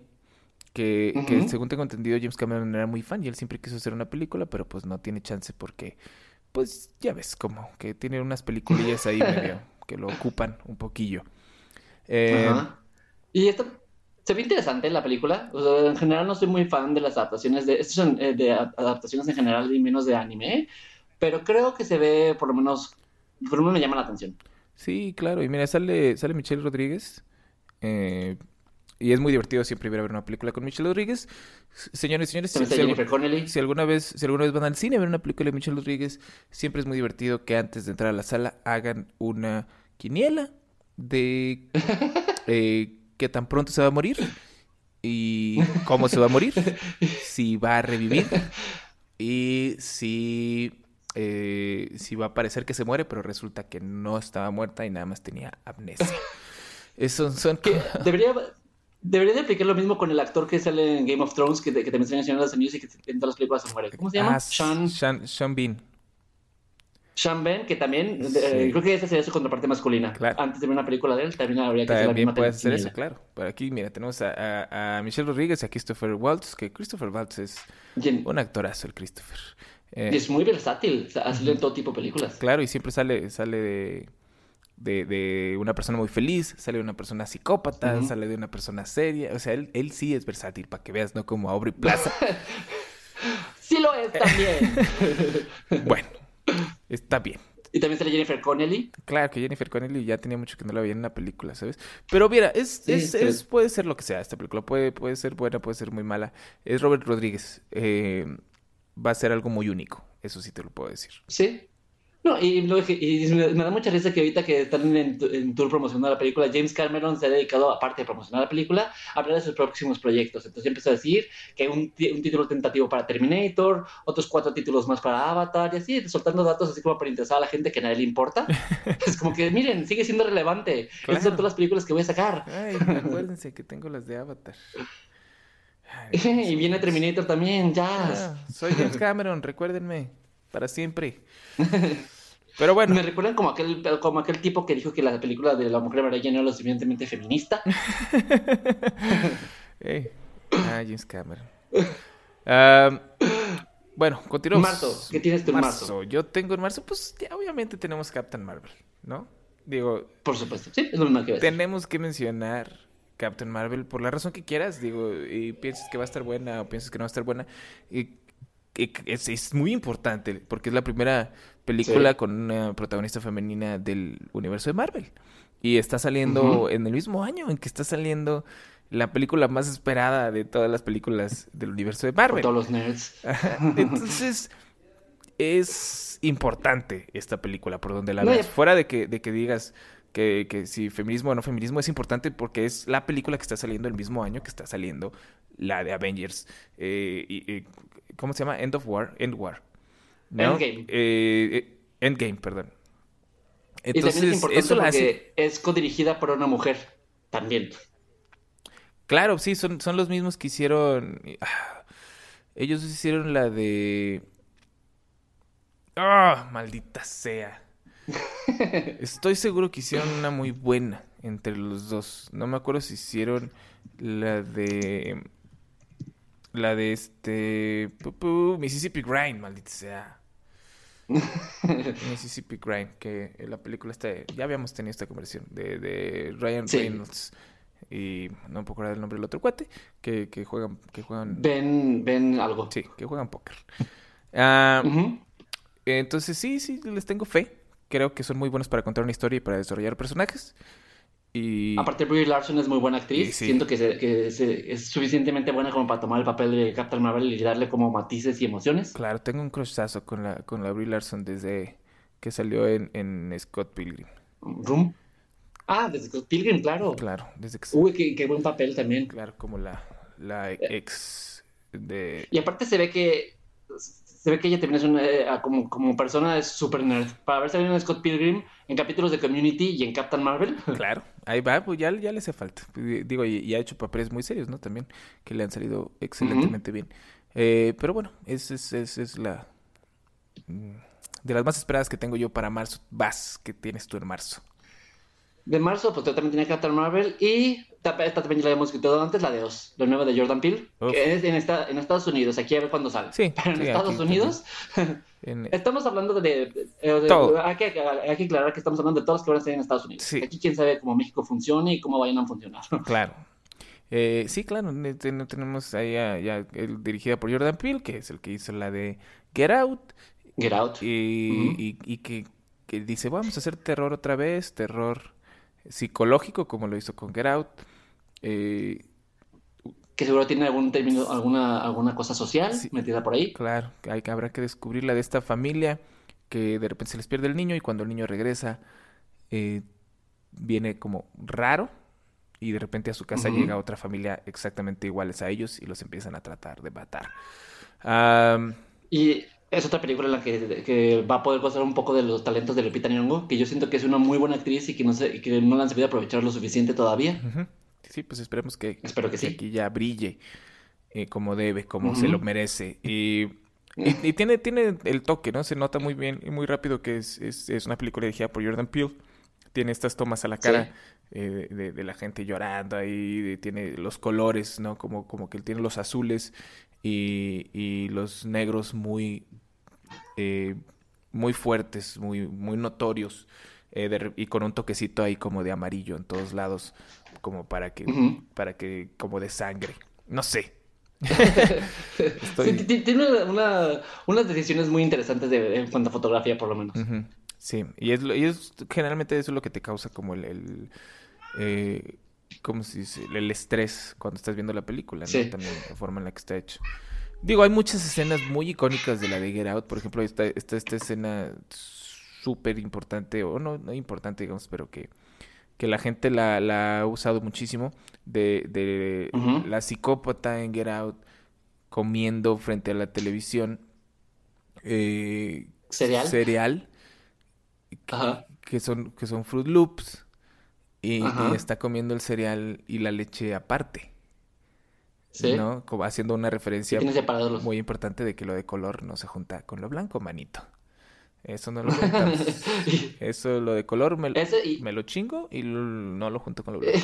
Que, que según tengo entendido, James Cameron era muy fan y él siempre quiso hacer una película, pero pues no tiene chance porque, pues ya ves, como que tiene unas peliculillas ahí medio que lo ocupan un poquillo. Eh. Y esto se ve interesante la película. O sea, en general no soy muy fan de las adaptaciones de. Eh, de adaptaciones en general y menos de anime. Pero creo que se ve por lo menos. Por lo menos me llama la atención. Sí, claro. Y mira, sale, sale Michelle Rodríguez. eh, y es muy divertido siempre ver una película con Michelle Rodríguez. Señores señores, si, si si alguna vez, si alguna vez van al cine a ver una película de Michelle Rodríguez, siempre es muy divertido que antes de entrar a la sala hagan una quiniela de eh, qué tan pronto se va a morir y cómo se va a morir, si va a revivir y si, eh, si va a parecer que se muere, pero resulta que no estaba muerta y nada más tenía amnesia. Esos son... Que debería, debería de aplicar lo mismo con el actor que sale en Game of Thrones, que, que también sale en los Anillos y que en todas las películas se muere. ¿Cómo se llama? Ah, Sean, Sean, Sean Bean. Sean Ben, que también. eh, Sí. creo que esa sería su contraparte masculina. Claro. Antes de ver una película de él, también habría que hacer la misma puedes hacer eso, claro. Por aquí, mira, tenemos a, a- a Michelle Rodríguez y a Christopher Waltz, que Christopher Waltz es un actorazo, el Christopher. Eh, es muy versátil. O sea, ha salido en todo tipo de películas. Claro, y siempre sale, sale de, de, de una persona muy feliz, sale de una persona psicópata, sale de una persona seria. O sea, él, él sí es versátil, para que veas, no como Aubrey Plaza. Sí lo es también. bueno, está bien. y también sale Jennifer Connelly. Claro que Jennifer Connelly ya tenía mucho que no la veía en una película, ¿sabes? Pero mira, es, Sí, es, es- puede ser lo que sea esta película. Puede, puede ser buena, puede ser muy mala. Es Robert Rodríguez. eh, va a ser algo muy único. Eso sí te lo puedo decir. Sí. No, y, lo que- y me me da mucha risa que ahorita que están en, en tour promocionando la película, James Cameron se ha dedicado, aparte de promocionar la película, a hablar de sus próximos proyectos. Entonces empezó a decir que un, ti- un título tentativo para Terminator, otros cuatro títulos más para Avatar, y así, soltando datos así como para interesar a la gente que a nadie le importa. es como que, miren, sigue siendo relevante. Claro. son todas las películas que voy a sacar. Ay, acuérdense que tengo las de Avatar. Y viene Terminator también, ya. ah, soy James Cameron, recuérdenme. Para siempre. Pero bueno, Me recuerdan como aquel, como aquel tipo que dijo que la película de la Mujer Maravilla no era lo suficientemente feminista. Eh, ah, James Cameron. Bueno, continuamos. Marzo, ¿qué tienes tú en marzo? Yo tengo en marzo, pues ya obviamente tenemos Captain Marvel, ¿no? Digo, Por supuesto, sí, es lo mismo que ves. tenemos que mencionar Captain Marvel por la razón que quieras, digo, y piensas que va a estar buena o piensas que no va a estar buena. Y, y es, es muy importante porque es la primera película Sí. con una protagonista femenina del universo de Marvel. Y está saliendo en el mismo año en que está saliendo la película más esperada de todas las películas del universo de Por Marvel. todos los nerds. Entonces, es importante esta película por donde la No, y- Fuera de que, de que digas que, que si feminismo o no feminismo, es importante porque es la película que está saliendo el mismo año que está saliendo la de Avengers. Eh, y- y- ¿Cómo se llama? End of War. End War. ¿no? Endgame. Eh, eh, Endgame, perdón. y también es Entonces, importante eso la hace. porque es codirigida por una mujer. También. Claro, sí, son, son los mismos que hicieron. ah, ellos hicieron la de. ¡Ah! maldita sea. Estoy seguro que hicieron una muy buena entre los dos. No me acuerdo si hicieron la de. La de este. Mississippi Grind, maldita sea. Mississippi Grind, que la película está. Ya habíamos tenido esta conversación. De, de Ryan Sí. Reynolds. Y no me puedo acordar el nombre del otro cuate. Que, que juegan. Que juegan. Ven, ven algo. Sí, que juegan póker. Ah, entonces sí, sí, les tengo fe. Creo que son muy buenos para contar una historia y para desarrollar personajes. Y Aparte, Brie Larson es muy buena actriz. Y sí. Siento que, se- que se- es suficientemente buena como para tomar el papel de Captain Marvel y darle como matices y emociones. claro, tengo un crushazo con la, con la Brie Larson desde que salió en, en Scott Pilgrim. Room. Ah, desde Scott Pilgrim, claro. Claro, desde que Uy, qué, qué buen papel también. claro, como la, la Eh. ex de Y aparte se ve que se ve que ella también es una, eh, como, como persona es super nerd. Para haber salido en Scott Pilgrim, en capítulos de Community y en Captain Marvel. Claro, ahí va, pues ya, ya le hace falta. Digo, y, y ha hecho papeles muy serios, ¿no? También, que le han salido excelentemente bien. Eh, pero bueno, esa es, es, es la... mm, De las más esperadas que tengo yo para marzo. Vas, que tienes tú en marzo. De marzo, pues yo también tenía Captain Marvel y ta- esta también ya la hemos escrito antes, la de Oz, la nueva de Jordan Peele, Uf. que es en, esta, en Estados Unidos, aquí a ver cuándo sale. Sí, Pero en sí, Estados aquí Unidos, En- estamos hablando de... de- de- Todo. hay, que, hay que aclarar que estamos hablando de todos los que van a salir en Estados Unidos. Sí. Aquí quién sabe cómo México funciona y cómo vayan a funcionar. Claro. Eh, sí, claro, ne- ten- tenemos ahí ya el- dirigida por Jordan Peele, que es el que hizo la de Get Out, Get Out. y, Ujú. y- y que, que dice, vamos a hacer terror otra vez, terror psicológico, como lo hizo con Get Out. Eh, Que seguro tiene algún término, alguna, alguna cosa social Sí. metida por ahí. claro, hay, habrá que descubrir la de esta familia, que de repente se les pierde el niño y cuando el niño regresa, eh, viene como raro. Y de repente a su casa llega otra familia exactamente iguales a ellos y los empiezan a tratar de matar. Y es otra película en la que, que va a poder gozar un poco de los talentos de Lupita Nyong'o, que yo siento que es una muy buena actriz y que no, y que no la han sabido aprovechar lo suficiente todavía. Sí, pues esperemos que, Espero que sí. aquí ya brille eh, como debe, como se lo merece. Y, y- y tiene, tiene el toque, ¿no? Se nota muy bien y muy rápido que es, es, es una película dirigida por Jordan Peele. Tiene estas tomas a la cara eh, de, de la gente llorando ahí, de- tiene los colores, ¿no? Como, como que él tiene los azules y, y los negros muy, eh, muy fuertes, muy, muy notorios. eh, de y con un toquecito ahí como de amarillo en todos lados, como para que, para que, como de sangre. No sé. Estoy... ti- ti- tiene una- unas decisiones muy interesantes de, en cuanto a fotografía, por lo menos. Sí, y es, y es generalmente eso es lo que te causa como el, el eh, ¿cómo se dice? El estrés cuando estás viendo la película, ¿no? Sí. También la forma en la que está hecho. Digo, hay muchas escenas muy icónicas de la de Get Out, por ejemplo, esta, esta, esta escena súper importante, o no, no importante, digamos, pero que, que la gente la, la ha usado muchísimo, de, la psicópata en Get Out comiendo frente a la televisión eh, ¿Cereal? cereal Ajá. que son, que son Fruit Loops y, está comiendo el cereal y la leche aparte, Sí. ¿no? Como haciendo una referencia los... muy importante de que lo de color no se junta con lo blanco, manito. Eso no lo juntamos. Eso, lo de color, me, Ese y- me lo chingo y lo- no lo junto con lo blanco.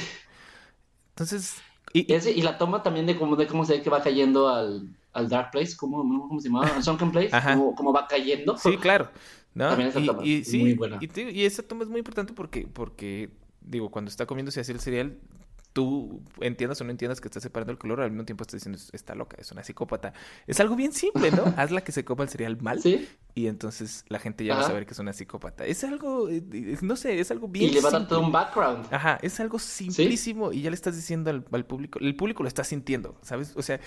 Entonces, Y, ese, y la toma también de cómo, de cómo se ve que va cayendo al, al Dark Place, ¿cómo, cómo se llamaba? Al Sunken Place, cómo, cómo, va cayendo. Sí, claro. ¿no? También esa toma y, es muy buena. Y, y, esa toma es muy importante porque, porque, digo, cuando está comiéndose así el cereal, tú entiendas o no entiendas que está separando el color, al mismo tiempo estás diciendo, está loca, es una psicópata. Es algo bien simple, ¿no? Hazla que se coma el cereal mal ¿Sí? y entonces la gente ya va a saber que es una psicópata. Es algo, eh, no sé, es algo bien Y le va a dar todo un background. Ajá, es algo simplísimo y ya le estás diciendo al, al, público, el público lo está sintiendo, ¿sabes? O sea,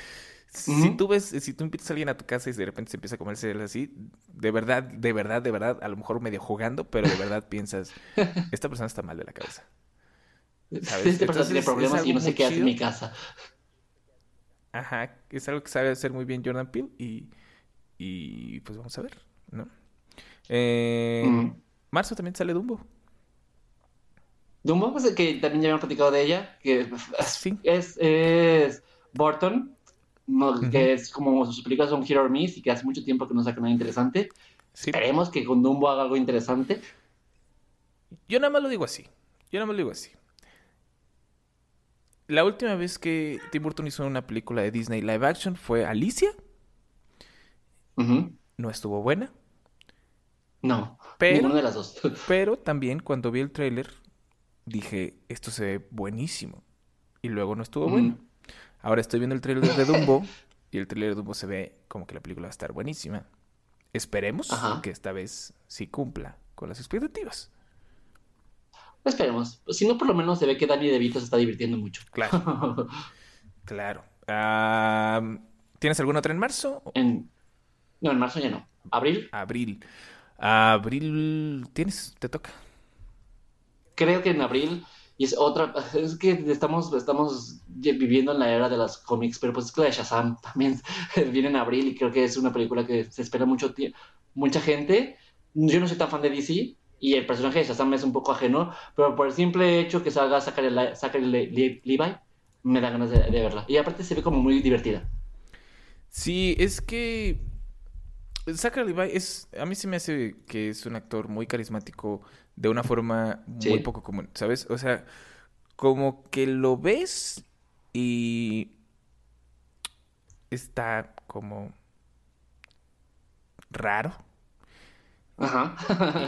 si tú ves, si tú invitas a alguien a tu casa y de repente se empieza a comer cereal así, de verdad, de verdad, de verdad, a lo mejor medio jugando, pero de verdad piensas, esta persona está mal de la cabeza. ¿Sabes? Este persona tiene problemas y no sé qué hace en mi casa. Ajá, es algo que sabe hacer muy bien Jordan Peele y, y pues vamos a ver, ¿no? Eh, mm. Marzo también sale Dumbo. Dumbo, pues que también ya habíamos platicado de ella, que sí. es, es Burton, no, uh -huh. que es como sus películas son Hero or Miss y que hace mucho tiempo que no saca nada interesante. Sí. Esperemos que con Dumbo haga algo interesante. Yo nada más lo digo así. Yo nada más lo digo así. La última vez que Tim Burton hizo una película de Disney live action fue Alicia. Uh -huh. No estuvo buena. No, pero, ninguna de las dos. pero también cuando vi el tráiler dije, esto se ve buenísimo. Y luego no estuvo uh -huh. bueno. Ahora estoy viendo el tráiler de Dumbo y el tráiler de Dumbo se ve como que la película va a estar buenísima. Esperemos Ajá. que esta vez sí cumpla con las expectativas. Esperemos. Si no, por lo menos se ve que Danny DeVito se está divirtiendo mucho. Claro. claro. Uh, ¿Tienes alguna otra en marzo? En... No, en marzo ya no. ¿Abril? Abril. Abril. ¿Tienes? ¿Te toca? Creo que en abril. Y es otra. Es que estamos, estamos viviendo en la era de las cómics, pero pues es que la de Shazam también viene en abril y creo que es una película que se espera mucho mucha gente. Yo no soy tan fan de DC, y el personaje de Shazam es un poco ajeno, pero por el simple hecho que salga Zachary, Zachary Le Le Levi, me da ganas de, de, verla. Y aparte se ve como muy divertida. Sí, es que Zachary Levi es, a mí se me hace que es un actor muy carismático de una forma sí. muy poco común, ¿sabes? O sea, como que lo ves y está como raro. Ajá.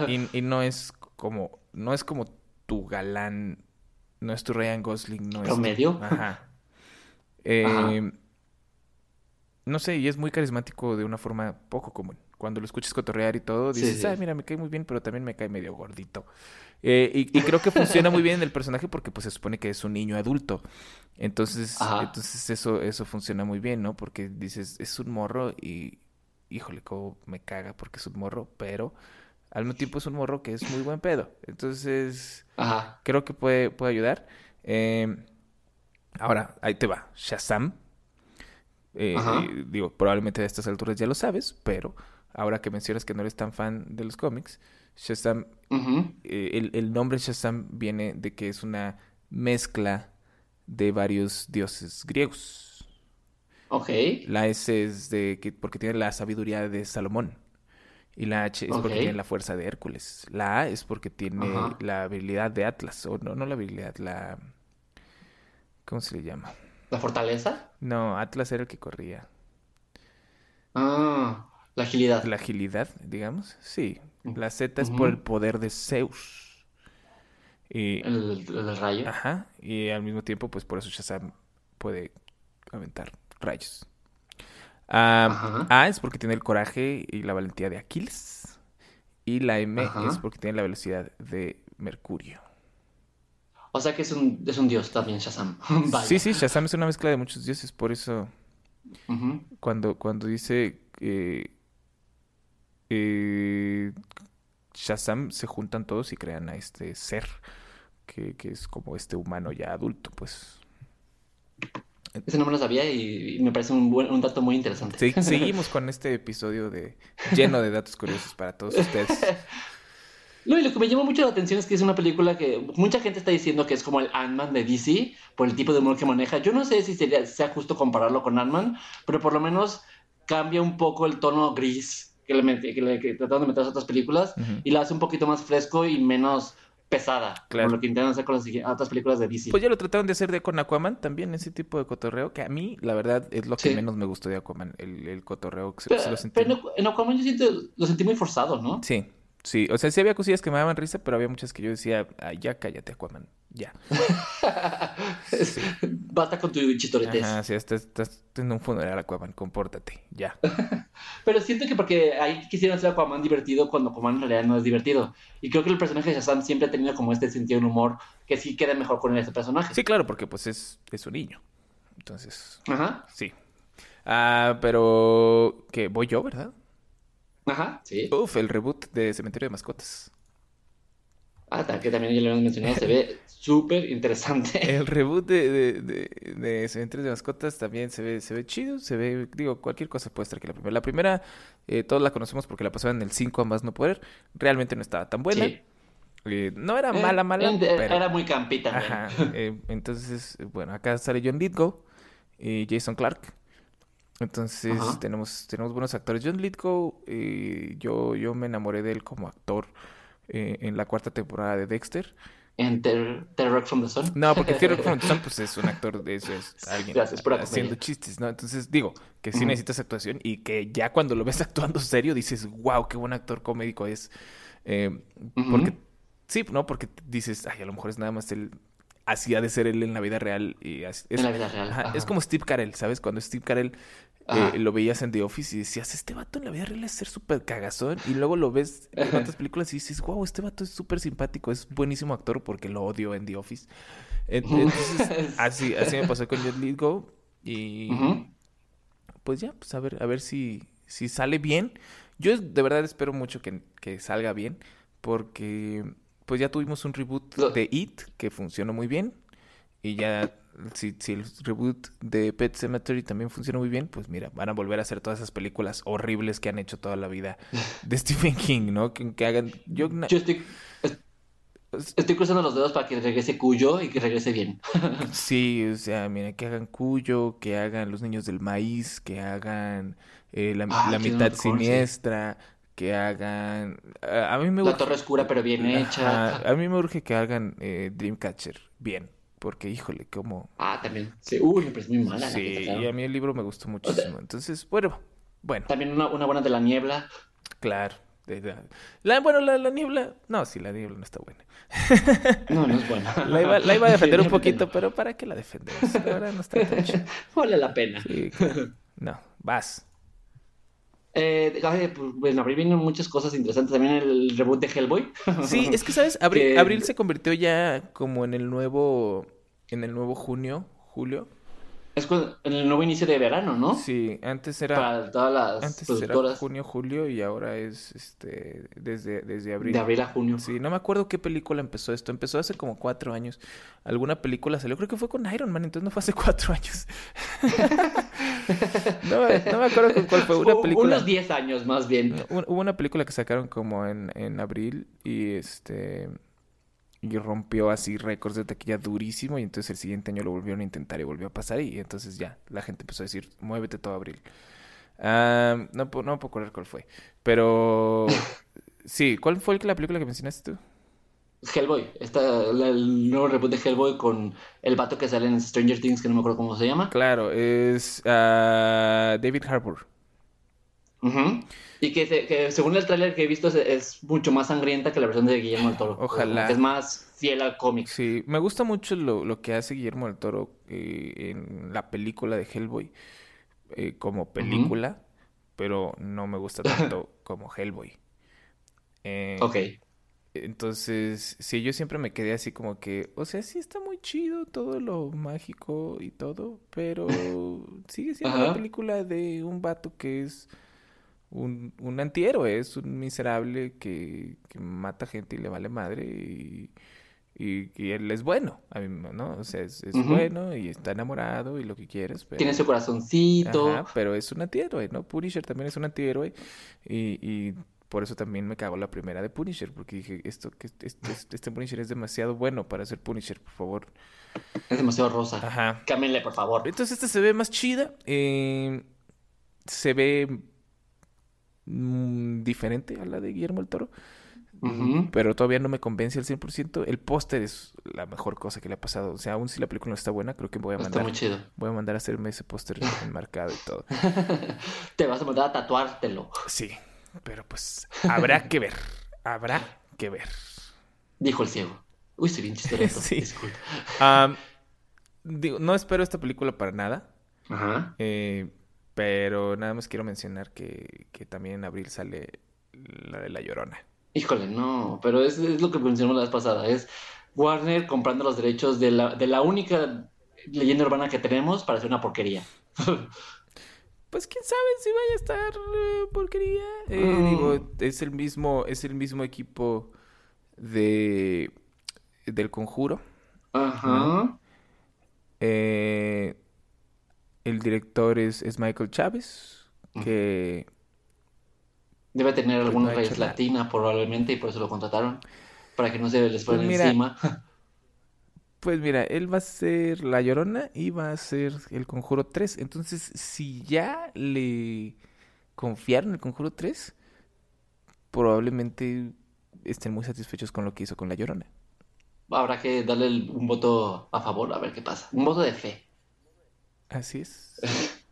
y, y, no es como, no es como tu galán, no es tu Ryan Gosling, no ¿Promedio? es. Tu... Ajá. Eh, Ajá. No sé, y es muy carismático de una forma poco común. Cuando lo escuchas cotorrear y todo, dices, sí, sí. ay, mira, me cae muy bien, pero también me cae medio gordito. Eh, y, y, creo que funciona muy bien el personaje porque pues se supone que es un niño adulto. Entonces, Ajá. entonces eso, eso funciona muy bien, ¿no? Porque dices, es un morro y, híjole, cómo me caga porque es un morro, pero al mismo tiempo es un morro que es muy buen pedo. Entonces, Ajá. creo que puede, puede ayudar. Eh, ahora, ahí te va. Shazam. Eh, eh, digo, probablemente a estas alturas ya lo sabes, pero ahora que mencionas que no eres tan fan de los cómics, Shazam, uh -huh. el, el nombre Shazam viene de que es una mezcla de varios dioses griegos. Ok. La S es de que porque tiene la sabiduría de Salomón. Y la H es okay. porque tiene la fuerza de Hércules. La A es porque tiene Ajá. la habilidad de Atlas. O no, no la habilidad, la. ¿Cómo se le llama? ¿La fortaleza? No, Atlas era el que corría. Ah, la agilidad. La agilidad, digamos. Sí. La Z es uh -huh. por el poder de Zeus. Y, el, el, rayo. Ajá. Y al mismo tiempo, pues por eso Shazam puede aventar rayos. A es porque tiene el coraje y la valentía de Aquiles. Y la M Ajá. es porque tiene la velocidad de Mercurio. O sea que es un, es un dios también, Shazam. sí, sí, Shazam es una mezcla de muchos dioses. Por eso, uh -huh. cuando, cuando dice eh, eh, Shazam, se juntan todos y crean a este ser que, que es como este humano ya adulto, pues. Ese no me lo sabía y, y me parece un, buen, un dato muy interesante. Sí, seguimos con este episodio de lleno de datos curiosos para todos ustedes. No, y lo que me llamó mucho la atención es que es una película que mucha gente está diciendo que es como el Ant-Man de DC, por el tipo de humor que maneja. Yo no sé si sería, sea justo compararlo con Ant-Man, pero por lo menos cambia un poco el tono gris que le, que le que trataron de meter a otras películas uh -huh. y la hace un poquito más fresco y menos pesada, Claro. como lo que intentan hacer con las siguientes- otras películas de DC. Pues ya lo trataron de hacer de con Aquaman también, ese tipo de cotorreo, que a mí, la verdad, es lo que Sí. menos me gustó de Aquaman, el, el cotorreo que se, pero, se lo sentí. pero en Aquaman yo siento, lo sentí muy forzado, ¿no? Sí, sí, o sea, sí había cosillas que me daban risa, pero había muchas que yo decía, "Ay, ya cállate, Aquaman, ya. Basta con tu chitoretes. Ajá, sí, estás, estás en un funeral, Aquaman, compórtate, ya. Pero siento que porque ahí quisieron hacer Aquaman divertido cuando Aquaman en realidad no es divertido. Y creo que el personaje de Shazam siempre ha tenido como este sentido del humor que sí queda mejor con este personaje. Sí, claro, porque pues es, es un niño, entonces, Ajá, sí. Ah, pero que voy yo, ¿verdad? Ajá, sí. Uf, el reboot de Cementerio de Mascotas. Ah, que también ya lo hemos mencionado, se ve súper interesante. El reboot de, de, de, de Cementerio de Mascotas también se ve, se ve chido, se ve, digo, cualquier cosa puede estar que la primera. La primera, eh, todos la conocemos porque la pasaban en el 5 a más no poder. Realmente no estaba tan buena. Sí. Eh, no era Eh, mala, mala, eh, pero... Era muy campi también. Ajá. entonces, bueno, acá sale John Lithgow y Jason Clark. Entonces Ajá. tenemos, tenemos buenos actores. John Lithgow, eh, yo, yo me enamoré de él como actor eh, en la cuarta temporada de Dexter. En Ter- Terror from the Sun. No, porque Theodore Constantine, pues es un actor de eso, es alguien Gracias, haciendo chistes, ¿no? Entonces digo que sí Ujú. necesitas actuación y que ya cuando lo ves actuando serio dices, wow, qué buen actor comédico es. Eh. Porque, sí, ¿no? Porque dices, ay, a lo mejor es nada más él, así ha de ser él en la vida real. Y así- es, En la vida real. ajá, ajá. es como Steve Carell, ¿sabes? Cuando Steve Carell eh, lo veías en The Office y decías, este vato en la vida real es ser súper cagazón. Y luego lo ves en otras películas y dices, wow, este vato es súper simpático, es buenísimo actor porque lo odio en The Office. En- Entonces, así, así me pasó con Jet Go Y pues ya, pues a ver, a ver si, si sale bien. Yo de verdad espero mucho que, que salga bien porque pues ya tuvimos un reboot de It que funcionó muy bien. Y ya, si, si el reboot de Pet Cemetery también funciona muy bien, pues mira, van a volver a hacer todas esas películas horribles que han hecho toda la vida de Stephen King, ¿no? Que, que hagan... Yo, Yo estoy, estoy cruzando los dedos para que regrese Cuyo y que regrese bien. Sí, o sea, mira, que hagan Cuyo, que hagan Los Niños del Maíz, que hagan eh, la, Ah, la mitad siniestra, que hagan... A, a mí me La torre oscura pero bien hecha. Ajá, a mí me urge que hagan eh, Dreamcatcher bien, porque híjole, cómo... Ah, también. Sí, uy, pero es muy mala la Sí, y a mí el libro me gustó muchísimo. Entonces, bueno, bueno, También una, una buena de la niebla. claro. de la- la- bueno, la, la niebla... No, sí, la niebla no está buena. No, no es buena. La iba, la iba a defender un poquito, pero ¿para qué la defendemos? La verdad no está tan. Vale la pena. Sí, claro. No, vas. Eh, pues, bueno, abril vienen muchas cosas interesantes. También el reboot de Hellboy. Sí, es que sabes, Abril, Que- Abril se convirtió ya como en el nuevo, en el nuevo junio, julio. Es cuando- en el nuevo inicio de verano, ¿no? Sí, antes era, Para todas las antes era productoras. junio, julio y ahora es, este, desde, desde abril. De abril a junio. Sí, no me acuerdo qué película empezó esto. Empezó hace como cuatro años. Alguna película salió, creo que fue con Iron Man, entonces no fue hace cuatro años. no, me- no me acuerdo con cuál fue. Una película. Unos 10 años más bien. Hu- Hubo una película que sacaron como en, en abril y este y rompió así récords de taquilla durísimo y entonces el siguiente año lo volvieron a intentar y volvió a pasar y entonces ya la gente empezó a decir muévete todo abril. No, no puedo acordar cuál fue, pero sí, ¿cuál fue la película que mencionaste tú? Hellboy. Está el nuevo reboot de Hellboy con el vato que sale en Stranger Things, que no me acuerdo cómo se llama. Claro, es ah, David Harbour. Y que, se- que según el tráiler que he visto es, es mucho más sangrienta que la versión de Guillermo del Toro. Ojalá. Es más fiel al cómic. Sí, me gusta mucho lo, lo que hace Guillermo del Toro eh, en la película de Hellboy eh, como película, pero no me gusta tanto como Hellboy. Eh, Ok. Entonces, sí, yo siempre me quedé así como que, o sea, sí está muy chido todo lo mágico y todo, pero sigue siendo una película de un vato que es un, un antihéroe, es un miserable que, que mata gente y le vale madre y, y, y él es bueno, a mí, ¿no? O sea, es, bueno y está enamorado y lo que quieres, pero... Tiene su corazoncito. Ajá, pero es un antihéroe, ¿no? Punisher también es un antihéroe y, y por eso también me cago la primera de Punisher, porque dije, esto que este, este, Punisher es demasiado bueno para ser Punisher, por favor. Es demasiado rosa. Ajá. Cámbienle, por favor. Entonces esta se ve más chida, eh, se ve mm, diferente a la de Guillermo el Toro. Ujú. pero todavía no me convence al 100%. El póster es la mejor cosa que le ha pasado. O sea, aún si la película no está buena, creo que voy a Está mandar, muy chido. voy a mandar a hacerme ese póster enmarcado y todo. Te vas a mandar a tatuártelo. Sí, pero pues habrá que ver. Habrá que ver. Dijo el ciego. Uy, soy bien chistoso. Sí. Am, digo, no espero esta película para nada. Ajá. eh, pero nada más quiero mencionar que, que también en abril sale la de La Llorona. Híjole, no, pero es, es lo que mencionamos la vez pasada. Es Warner comprando los derechos de la, de la única leyenda urbana que tenemos para hacer una porquería. Pues quién sabe si vaya a estar eh, porquería. Eh, Mm. Digo, es el mismo, es el mismo equipo de del conjuro. Ajá. Eh, el director es, es Michael Chávez, Mm. que Debe tener Pues alguna no raíz latina probablemente y por eso lo contrataron. Para que no se les fuera Pues encima. Pues mira, él va a ser La Llorona y va a ser El Conjuro 3. Entonces, si ya le confiaron el Conjuro 3, probablemente estén muy satisfechos con lo que hizo con La Llorona. Habrá que darle el- un voto a favor a ver qué pasa. Un voto de fe. Así es.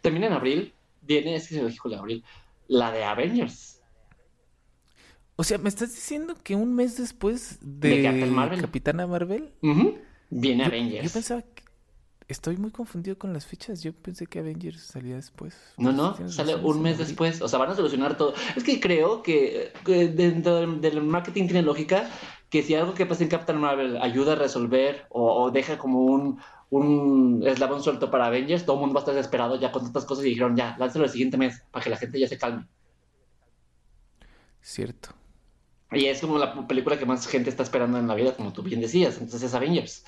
También en abril viene, es que se me dijo en abril, la de Avengers. O sea, ¿me estás diciendo que un mes después De de, Captain Marvel. Capitana Marvel? Viene Yo, Avengers. yo pensaba que... Estoy muy confundido con las fechas. Yo pensé que Avengers salía después. No, no, sale un mes después. O sea, van a solucionar todo. Es que creo que, que dentro del, marketing tiene lógica que si algo que pasa en Captain Marvel ayuda a resolver o, o deja como un, un eslabón suelto para Avengers, todo el mundo va a estar desesperado ya con tantas cosas y dijeron ya, láncelo el siguiente mes para que la gente ya se calme. Cierto. Y es como la película que más gente está esperando en la vida, como tú bien decías. Entonces es Avengers.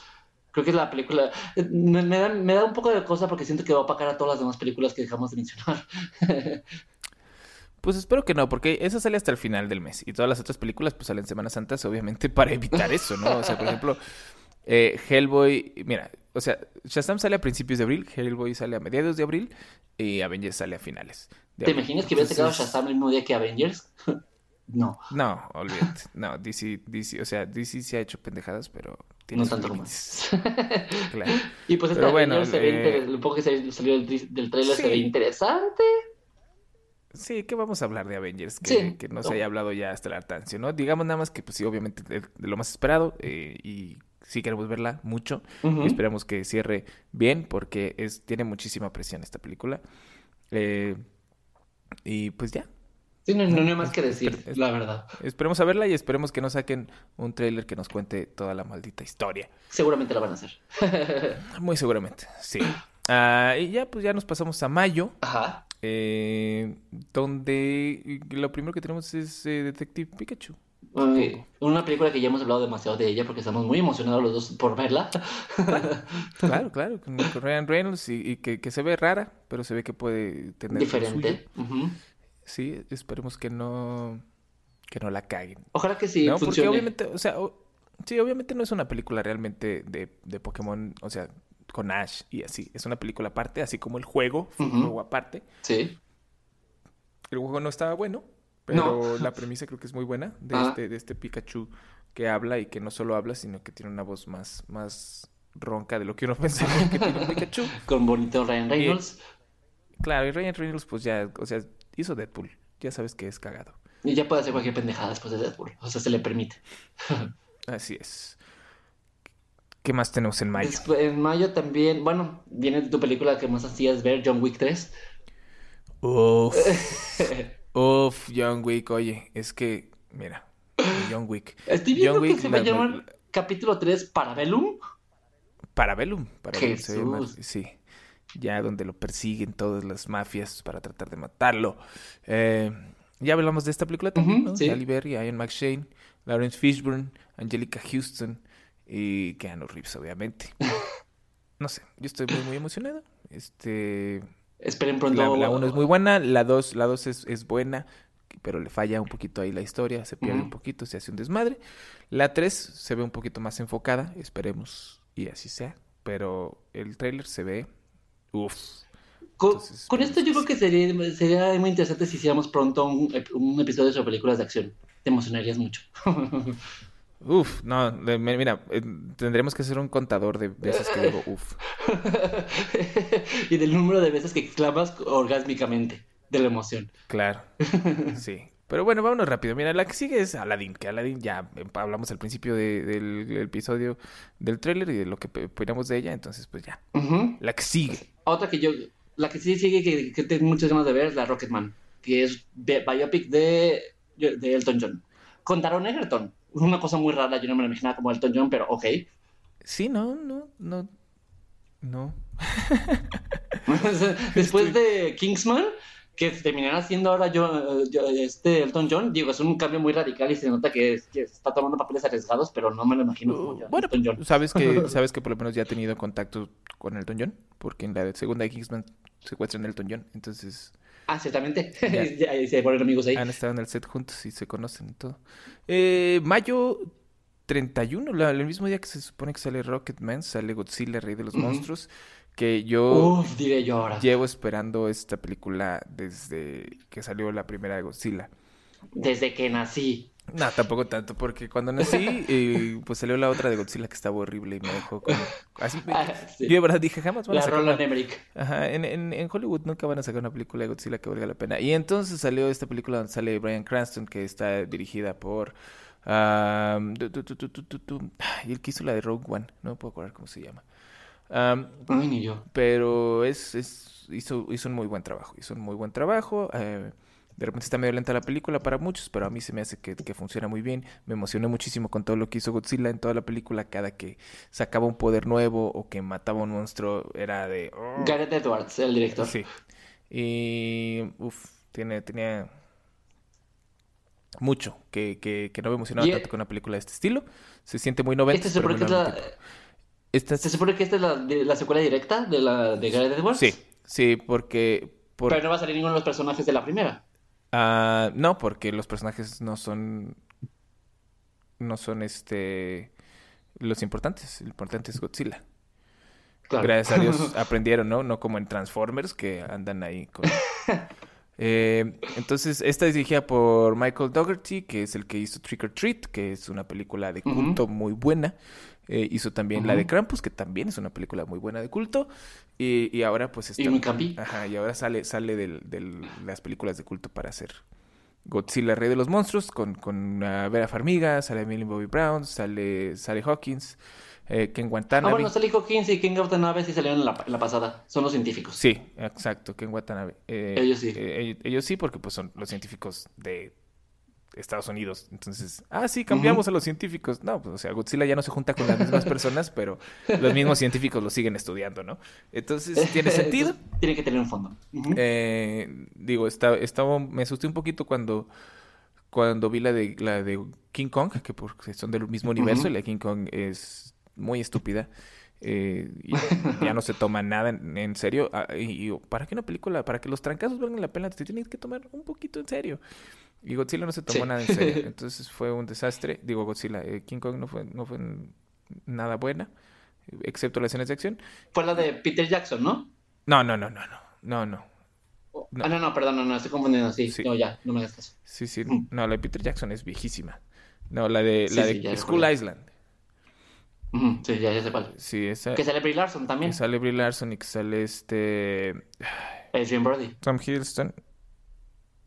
Creo que es la película. eh, Me, me da, me da un poco de cosa porque siento que va a opacar a todas las demás películas que dejamos de mencionar. Pues espero que no, porque esa sale hasta el final del mes. Y todas las otras películas pues salen Semanas Santas, obviamente, para evitar eso, ¿no? O sea, por ejemplo, eh, Hellboy, mira, o sea, Shazam sale a principios de abril, Hellboy sale a mediados de abril y Avengers sale a finales. ¿Te imaginas que hubiera sacado Shazam el mismo día que Avengers? no, No, olvídate. No, DC, DC, o sea, DC se ha hecho pendejadas, pero no tanto como antes. Claro. y pues Pero bueno, se ve eh, inter- poco que se- salió del, del trailer se Sí. ve interesante. Sí, que vamos a hablar de Avengers, que, Sí. que no se haya hablado ya hasta el hartancio, ¿no? Digamos nada más que, pues sí, obviamente de, de lo más esperado eh, y sí queremos verla mucho. Y esperamos que cierre bien porque es tiene muchísima presión esta película. Eh, y pues ya, Sí, no, no, no hay más que decir, la verdad. esperemos a verla y esperemos que nos saquen un tráiler que nos cuente toda la maldita historia. Seguramente la van a hacer. Muy seguramente, sí. Ah, y ya, pues ya nos pasamos a mayo, Ajá. eh, donde lo primero que tenemos es eh, Detective Pikachu. Eh, una película que ya hemos hablado demasiado de ella porque estamos muy emocionados los dos por verla. Claro, claro, con, Ryan Reynolds y, y que, que se ve rara, pero se ve que puede tener lo suyo. Diferente. Sí, esperemos que no que no la caguen. Ojalá que sí no, porque obviamente, o sea, o- sí, obviamente no es una película realmente de, de Pokémon, o sea, con Ash y así. Es una película aparte, así como el juego, fue un juego aparte. Sí. El juego no estaba bueno, pero No. la premisa creo que es muy buena de Ah. este, de este Pikachu que habla y que no solo habla, sino que tiene una voz más, más ronca de lo que uno pensaría que tiene Pikachu. Con bonito Ryan Reynolds. Claro, y Ryan Reynolds pues ya, o sea, hizo Deadpool. Ya sabes que es cagado. Y ya puede hacer cualquier pendejada después de Deadpool. O sea, se le permite. Así es. ¿Qué más tenemos en mayo? Después, en mayo también, bueno, viene tu película que más hacías ver, John Wick 3. Uf. Uf, John Wick, oye, es que, mira, John Wick. Estoy viendo John que Wick, se va a la- llamar la- capítulo 3 Parabellum. Parabellum, Parabellum se llama, Jesús. sí. Ya donde lo persiguen todas las mafias para tratar de matarlo. Eh, ya hablamos de esta película también, Ujú, ¿no? sí. Berry, Ian McShane, Lawrence Fishburne, Angelica Houston y Keanu Reeves, obviamente. No sé, yo estoy muy, muy emocionado. Este, Esperen pronto. La, 1 es muy buena, la 2 la dos es, es buena, pero le falla un poquito ahí la historia, se pierde un poquito, se hace un desmadre. La 3 se ve un poquito más enfocada, esperemos y así sea, pero el tráiler se ve uff. Con, esto yo creo que sería, sería muy interesante si hiciéramos pronto un, un episodio sobre películas de acción. Te emocionarías mucho. Uf, no, mira, eh, tendremos que hacer un contador de veces que digo uf. y del número de veces que exclamas orgásmicamente de la emoción. Claro, sí. Pero bueno, vámonos rápido. Mira, la que sigue es Aladdin, que Aladdin ya hablamos al principio del, episodio del tráiler y de lo que opinamos de ella, entonces pues ya. La que sigue. Otra que yo, la que sí sigue que, que tengo muchas ganas de ver es la Rocketman, que es biopic de, de Elton John. Con Taron Egerton una cosa muy rara, yo no me lo imaginaba como Elton John, pero ok. Sí, no, no, no, no. Después de Kingsman, que terminará siendo ahora yo, este Elton John, digo, es un cambio muy radical y se nota que, está tomando papeles arriesgados, pero no me lo imagino como yo, bueno, Elton John. ¿sabes que, sabes que por lo menos ya ha tenido contacto con Elton John, porque en la segunda de Kingsman secuestran a Elton John, entonces... Ah, ciertamente. se ponen amigos ahí. Han estado en el set juntos y se conocen y todo. Eh, mayo 31, el mismo día que se supone que sale Rocketman, sale Godzilla, Rey de los Monstruos. Que yo, Uf, diré yo ahora. llevo esperando esta película desde que salió la primera de Godzilla. Desde que nací. No, tampoco tanto, porque cuando nací, eh, pues salió la otra de Godzilla que estaba horrible y me dejó como... Así, ah, Yo de verdad dije, jamás van a sacar... Una... Ajá, en, en, en, Hollywood nunca van a sacar una película de Godzilla que valga la pena. Y entonces salió esta película donde sale Brian Cranston, que está dirigida por... Um, y él que hizo la de Rogue One, no puedo acordar cómo se llama. Um, ni yo. Pero es, es, hizo, hizo un muy buen trabajo, hizo un muy buen trabajo. Eh, de repente está medio lenta la película para muchos, pero a mí se me hace que, funciona muy bien. Me emocioné muchísimo con todo lo que hizo Godzilla en toda la película. Cada que sacaba un poder nuevo o que mataba a un monstruo era de... Oh. Gareth Edwards, el director. Sí. Y... Uf, tiene, tenía mucho que, que, que no me emocionaba tanto con una película de este estilo. Se siente muy noventa. Este que es la... ¿Se supone que esta es la, la, secuela directa de la de Gareth Edwards? Sí, sí, porque... Pero no va a salir ninguno de los personajes de la primera. Ah, no, porque los personajes no son. No son este. Los importantes. El importante es Godzilla. Gracias a Dios aprendieron, ¿no? No como en Transformers que andan ahí con. Eh, entonces, esta es dirigida por Michael Dougherty, que es el que hizo Trick or Treat, que es una película de culto muy buena. Eh, hizo también la de Krampus, que también es una película muy buena de culto. Y, y ahora pues está... Y muy Ajá, y ahora sale, sale de las películas de culto para hacer Godzilla, Rey de los Monstruos, con, con Vera Farmiga, sale Millie Bobby Brown, sale Sally Hawkins, eh, Ken Watanabe. Ah, bueno, Sally Hawkins y Ken Watanabe sí salieron en la, la pasada, son los científicos. Sí, exacto, Ken Watanabe. Eh, ellos sí. ellos sí, porque pues son los científicos de Estados Unidos. Entonces, ah, sí, cambiamos a los científicos. No, pues, o sea, Godzilla ya no se junta con las mismas personas, pero los mismos científicos lo siguen estudiando, ¿no? Entonces, ¿tiene sentido? Tiene que tener un fondo. eh, digo, estaba, estaba, me asusté un poquito cuando, cuando vi la de, la de King Kong, que porque son del mismo universo, y la de King Kong es muy estúpida. Eh, y ya no se toma nada en, serio. Ah, y, para que una película, para que los trancazos valgan la pena, te tienes que tomar un poquito en serio. Y Godzilla no se tomó nada en serio. Entonces fue un desastre. Digo, Godzilla, eh, King Kong no fue, no fue nada buena, excepto las escenas de acción. Fue la de Peter Jackson, ¿no? No, no, no, no, no, no, no. Ah, no, no, perdón, no, no, estoy confundiendo, sí, no, ya, no me hagas caso. Sí, sí, mm. no, la de Peter Jackson es viejísima. No, la de, la de School Island. Sí, ya, ya sé cuál. Sí, esa... Que sale Brie Larson también. Que sale Brie Larson y que sale este... Adrian Brody. Tom Hiddleston.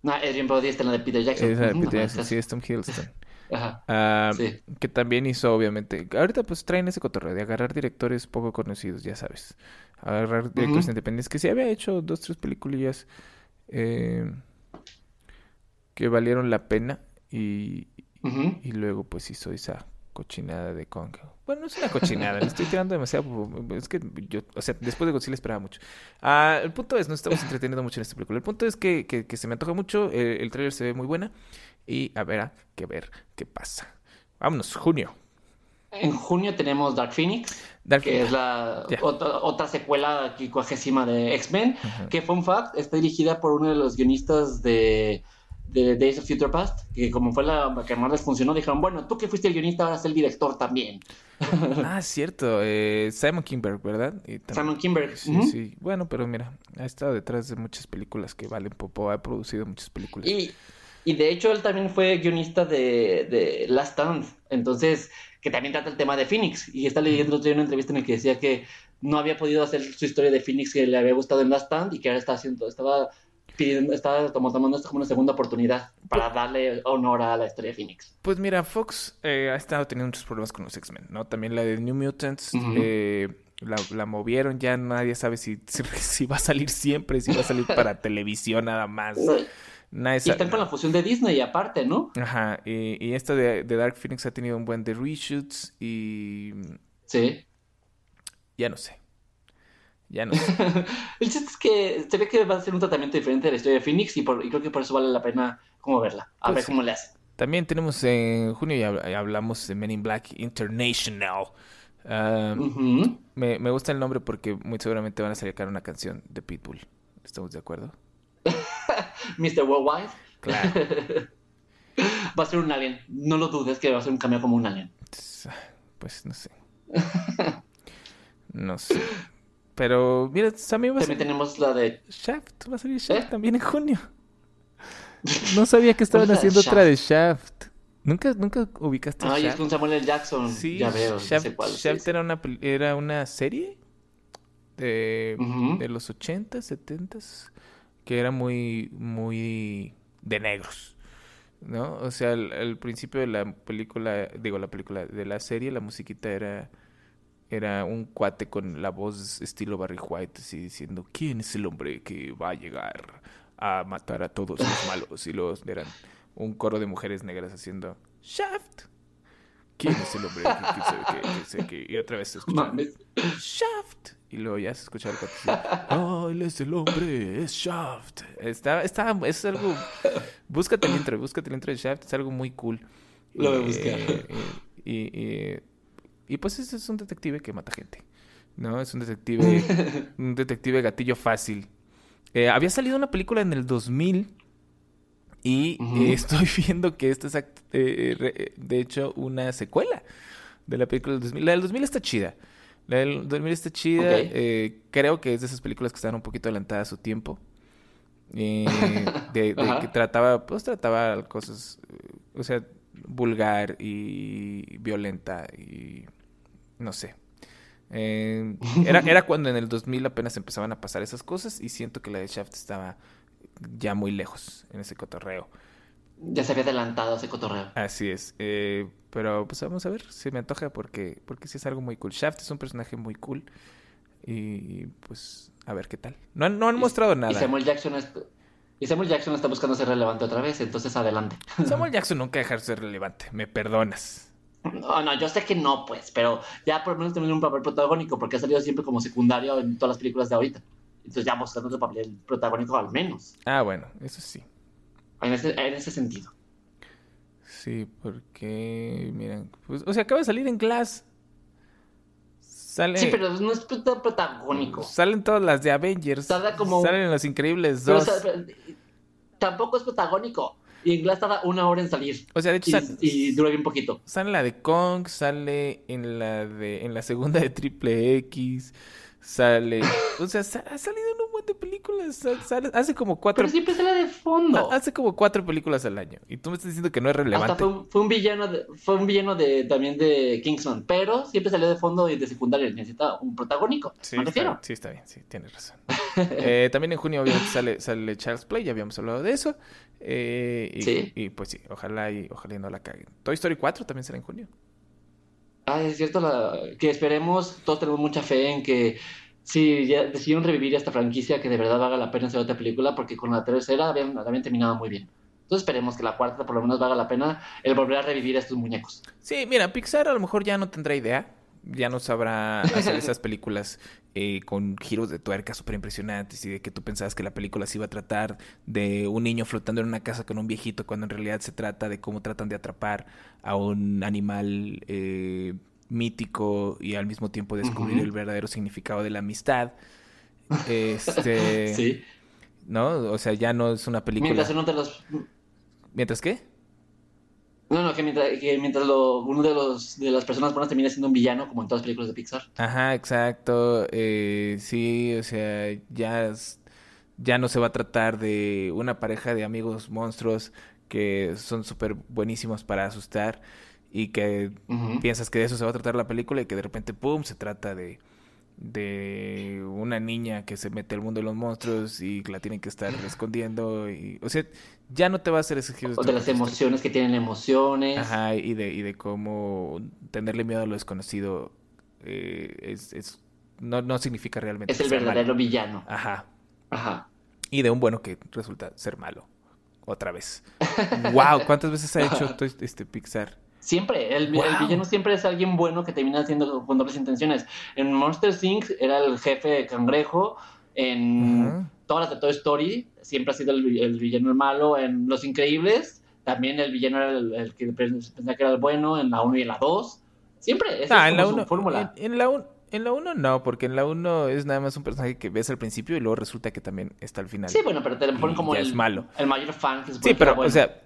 No, Adrian Brody está en la de Peter Jackson. Es la de Peter Jackson, sí, es Tom Hiddleston. Ajá. Ah, sí. Que también hizo, obviamente. Ahorita, pues traen ese cotorreo de agarrar directores poco conocidos, ya sabes. Agarrar directores independientes. Que sí había hecho dos, tres películas eh, que valieron la pena. Y, y luego, pues hizo esa cochinada de Kong. Bueno, no es una cochinada, le estoy tirando demasiado. Es que yo, o sea, después de Godzilla esperaba mucho. Ah, el punto es, nos estamos entreteniendo mucho en esta película. El punto es que, que, se me antoja mucho, eh, el trailer se ve muy buena y a ver, a que ver qué pasa. Vámonos, junio. En junio tenemos Dark Phoenix, que es la otra, secuela quincuagésima de X-Men, que fun fact está dirigida por uno de los guionistas de de Days of Future Past, que como fue la que más les funcionó, dijeron, bueno, tú que fuiste el guionista, ahora es el director también. ah, cierto, eh, Simon Kimberg, ¿verdad? Simon Kimberg. Sí, sí, bueno, pero mira, ha estado detrás de muchas películas que valen popo, ha producido muchas películas. Y, y de hecho él también fue guionista de, de Last Stand, entonces, que también trata el tema de Phoenix, y está leyendo otro una entrevista en la que decía que no había podido hacer su historia de Phoenix que le había gustado en Last Stand y que ahora está haciendo, estaba pidiendo, estaba tomando esto como una segunda oportunidad para pues darle honor a la historia de Phoenix. Pues mira, Fox eh, ha estado teniendo muchos problemas con los X-Men, ¿no? También la de New Mutants, eh, la, movieron, ya nadie sabe si, si, va a salir siempre, si va a salir para televisión nada más. y están con la fusión de Disney aparte, ¿no? Ajá, y, y esta de, de, Dark Phoenix ha tenido un buen de reshoots y... Sí. Ya no sé. Ya no. el chiste es que se ve que va a ser un tratamiento diferente de la historia de Phoenix y, por, y creo que por eso vale la pena como verla. A pues ver cómo le hace. También tenemos en junio y hablamos de Men in Black International. Me, me, gusta el nombre porque muy seguramente van a sacar una canción de Pitbull. ¿Estamos de acuerdo? Mr. Worldwide. Claro. va a ser un alien. No lo dudes que va a ser un cambio como un alien. Pues no sé. no sé. Pero, mira, también va a También tenemos la de... Shaft, va a salir Shaft ¿Eh? también en junio. No sabía que estaban haciendo otra de Shaft. ¿Nunca, nunca ubicaste Shaft? Ah, es con Samuel L. Jackson. Sí, ya veo. Shaft, Shaft era, una, era una serie de, de los 80, 70 que era muy, muy de negros. ¿No? O sea, al principio de la película, digo, la película de la serie, la musiquita era era un cuate con la voz estilo Barry White, así diciendo, ¿quién es el hombre que va a llegar a matar a todos los malos? Y luego eran un coro de mujeres negras haciendo, Shaft. ¿Quién es el hombre que, que, Y otra vez se escucha, Shaft. Y luego ya se escucha el cuate oh, él es el hombre, es Shaft. Está, está, es algo... Búscate el intro, búscate el intro de Shaft, es algo muy cool. Lo voy a buscar. Y y pues ese es un detective que mata gente. ¿No? Es un detective. un detective gatillo fácil. Eh, había salido una película en el 2000. Y estoy viendo que esta es, eh, de hecho, una secuela de la película del 2000. La del 2000 está chida. La del 2000 está chida. Eh, creo que es de esas películas que estaban un poquito adelantadas a su tiempo. de, de que trataba, pues trataba cosas, o sea, vulgar y violenta y no sé. Eh, era, era cuando en el 2000 apenas empezaban a pasar esas cosas y siento que la de Shaft estaba ya muy lejos en ese cotorreo. Ya se había adelantado ese cotorreo. Así es. Eh, pero pues vamos a ver, se me antoja porque, porque sí es algo muy cool. Shaft es un personaje muy cool y pues a ver qué tal. No han, no han mostrado nada. Y Samuel Jackson y Samuel Jackson está buscando ser relevante otra vez, entonces adelante. Samuel Jackson nunca dejar de ser relevante, me perdonas. No, no, yo sé que no, pues, pero ya por lo menos tener un papel protagónico, porque ha salido siempre como secundario en todas las películas de ahorita. Entonces ya mostrando su papel protagónico al menos. Ah, bueno, eso sí. En ese, en ese sentido. Sí, porque, miren, pues, o sea, acaba de salir en Glass. Sale... Sí, pero no es protagónico. Salen todas las de Avengers. como... Salen los increíbles dos. tampoco es protagónico. Y en Glass tarda una hora en salir. O sea, de hecho, y, dura bien poquito. Sale en la de Kong, sale en la de en la segunda de Triple X, sale, o sea, ha salido en un montón de películas, hace como cuatro. Pero siempre sale de fondo. Hace como cuatro películas al año. Y tú me estás diciendo que no es relevante. Hasta fue, un villano, de, fue un villano de también de Kingsman, pero siempre salió de fondo y de secundario. Necesita un protagónico. Sí, me refiero. sí, está bien, sí, tienes razón. eh, también en junio obviamente sale, sale Charles Play, ya habíamos hablado de eso. Eh, y, ¿Sí? y pues sí, ojalá y ojalá y no la caguen. Toy Story 4 también será en junio. Ah, es cierto que esperemos, todos tenemos mucha fe en que si ya decidieron revivir esta franquicia, que de verdad valga la pena hacer otra película, porque con la tercera habían, habían terminado muy bien. Entonces esperemos que la cuarta por lo menos valga la pena el volver a revivir a estos muñecos. Sí, mira, Pixar a lo mejor ya no tendrá idea, ya no sabrá hacer esas películas eh, con giros de tuerca súper impresionantes y de que tú pensabas que la película se iba a tratar de un niño flotando en una casa con un viejito, cuando en realidad se trata de cómo tratan de atrapar a un animal eh, mítico y al mismo tiempo descubrir el verdadero significado de la amistad. Este, sí. ¿No? O sea, ya no es una película. Mientras uno de los ¿Mientras qué? No, no, que mientras, que mientras lo, uno de, los, de las personas buenas termina siendo un villano, como en todas las películas de Pixar. Ajá, exacto. Eh, sí, o sea, ya, es- ya no se va a tratar de una pareja de amigos monstruos que son súper buenísimos para asustar y que piensas que de eso se va a tratar la película y que de repente, ¡pum!, se trata de, de una niña que se mete al mundo de los monstruos y la tienen que estar escondiendo. Y, o sea, ya no te va a hacer ese giro O de las emociones que tienen emociones. Ajá, y de, y de cómo tenerle miedo a lo desconocido eh, es, es- no, no significa realmente Es el malo. verdadero villano. Ajá. Ajá. Y de un bueno que resulta ser malo. Otra vez. wow, ¿cuántas veces ha hecho este Pixar? Siempre, el, villano siempre es alguien bueno que termina haciendo con dobles intenciones. En Monster Inc. era el jefe de cangrejo. En. Todas las de Toy Story siempre ha sido el, vi- el villano el malo. En Los Increíbles también el villano era el, el que pensaba que era el bueno. En la 1 y en la 2. Siempre, esa Ah, es en la su 1. fórmula. En, en la 1 en la uno no, porque en la 1 es nada más un personaje que ves al principio y luego resulta que también está al final. Sí, bueno, pero te lo ponen como el, es malo. el mayor fan. Que se Sí, pero, bueno. o sea,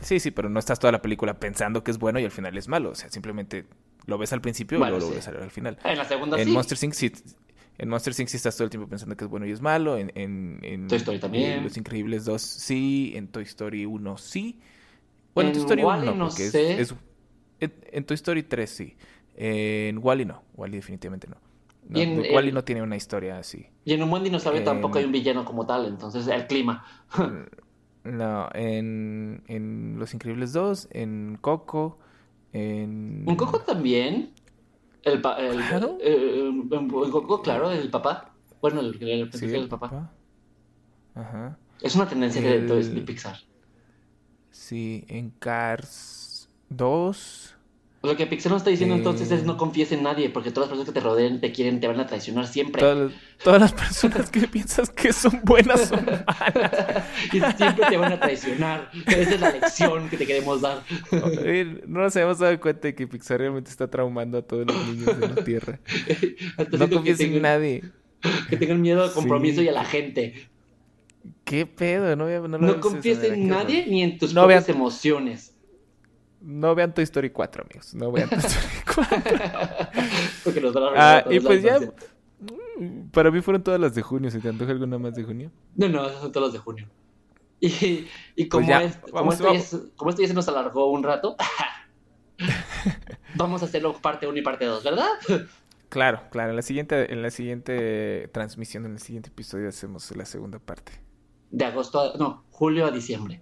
sí, sí, pero no estás toda la película pensando que es bueno y al final es malo. O sea, simplemente lo ves al principio Bueno, y luego sí. lo ves al al final. En la segunda En sí. Monster Inc. sí, en Monster Inc. sí estás todo el tiempo pensando que es bueno y es malo. En, en, en Toy Story también. en Los Increíbles 2 sí. En Toy Story 1 sí. Bueno, en, Toy Story 1 Wall-E no, no porque es- sé. es, en, en Toy Story 3 sí. En Wally no. Wally definitivamente no. No, en Wally no tiene una historia así. Y en un buen dinosaurio tampoco hay un villano como tal. Entonces, el clima. No, en, en Los Increíbles 2, en Coco, en... En Coco también. El, pa- el, Claro. en Coco, claro, el papá. Bueno, el, el, Sí, el el papá. papá. Ajá. Es una tendencia de, El- de Pixar. Sí, en Cars 2. Lo que Pixar nos está diciendo Eh. entonces es no confíes en nadie, porque todas las personas que te rodeen te quieren, te van a traicionar siempre. Todas, todas las personas que piensas que son buenas son malas. y siempre te van a traicionar. Esa es la lección que te queremos dar. No nos habíamos dado cuenta de que Pixar realmente está traumando a todos los niños de la Tierra. Hasta No confíes en tengan- nadie. Que tengan miedo al compromiso Sí. y a la gente. ¿Qué pedo? No, no, No confíes en nadie ni en tus No propias vean- emociones. No vean Toy Story 4, amigos. No vean Toy Story 4. Porque nos van a Ah, y pues ya. mm, Para mí fueron todas las de junio. ¿Se te antoja alguna más de junio? No, no, esos son todos los de junio. Y, y como, Pues ya, es- como vamos, esto ya vamos. es- como esto ya se nos alargó un rato, vamos a hacerlo parte 1 y parte 2, ¿verdad? Claro, claro. En la siguiente, en la siguiente transmisión, en el siguiente episodio, hacemos la segunda parte. De agosto a, no, julio a diciembre.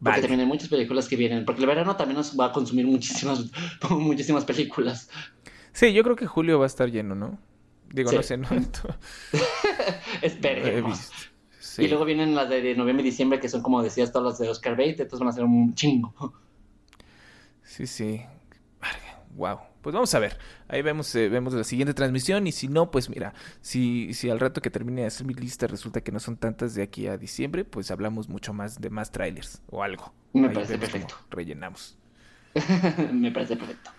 Porque Vale. también hay muchas películas que vienen. Porque el verano también nos va a consumir muchísimas, muchísimas películas. Sí, yo creo que julio va a estar lleno, ¿no? Digo, Sí. no sé, no. Esperemos. Sí. Y luego vienen las de noviembre y diciembre, que son como decías, todas las de Oscar Bate, entonces van a ser un chingo. Sí, sí. Wow. Pues vamos a ver. Ahí vemos, eh, vemos la siguiente transmisión. Y si no, pues mira, si, si al rato que termine de hacer mi lista resulta que no son tantas de aquí a diciembre, pues hablamos mucho más de más trailers o algo. Me Ahí parece perfecto. Rellenamos. Me parece perfecto.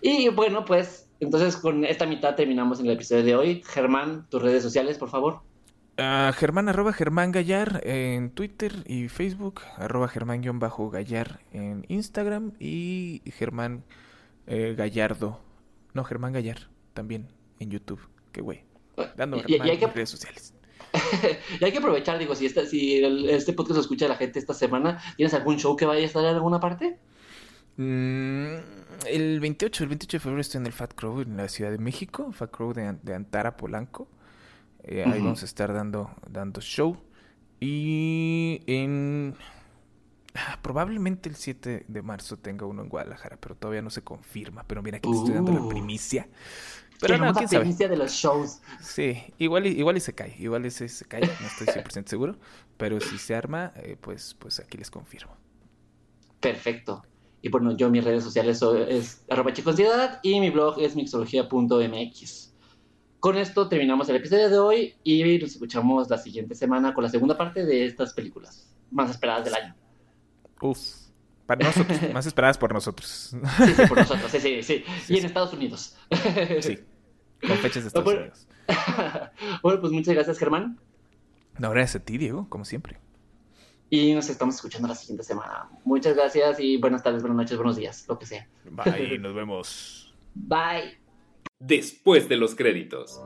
Y bueno, pues entonces con esta mitad terminamos en el episodio de hoy. Germán, tus redes sociales, por favor. Ah, Germán arroba Germán Gallar en Twitter y Facebook, arroba Germán guion bajo Gallar en Instagram y Germán eh, Gallardo, no Germán Gallar también en YouTube, qué güey, dando Y- y- y Germán hay que- en redes sociales. y hay que aprovechar, digo, si, esta, si el- este podcast lo escucha la gente esta semana, ¿tienes algún show que vaya a estar en alguna parte? Mm, el 28, el 28 de febrero estoy en el Fat Crow en la Ciudad de México, Fat Crow de, An- de Antara, Polanco. Eh, Ahí vamos a estar dando, dando show. Y en... ah, Probablemente el 7 de marzo tenga uno en Guadalajara, pero todavía no se confirma. Pero mira, aquí te estoy dando la Uh. primicia. Pero no, la sabe. primicia de los shows. Sí, igual y, igual y se cae, igual y se, se cae, no estoy 100% seguro. Pero si se arma, eh, pues, pues aquí les confirmo. Perfecto. Y bueno, yo mis redes sociales so- es arroba chicoansiedad y mi blog es mixología.mx. Con esto terminamos el episodio de hoy y nos escuchamos la siguiente semana con la segunda parte de estas películas más esperadas del año. Uf, para nosotros, más esperadas por nosotros. Sí, sí, por nosotros, sí, sí, sí. Sí, y en sí. Estados Unidos. Sí, con fechas de Estados Bueno. Unidos. bueno, pues muchas gracias, Germán. No, gracias a ti, Diego, como siempre. y nos estamos escuchando la siguiente semana. Muchas gracias y buenas tardes, buenas noches, buenos días, lo que sea. Bye, nos vemos. Bye. Después de los créditos.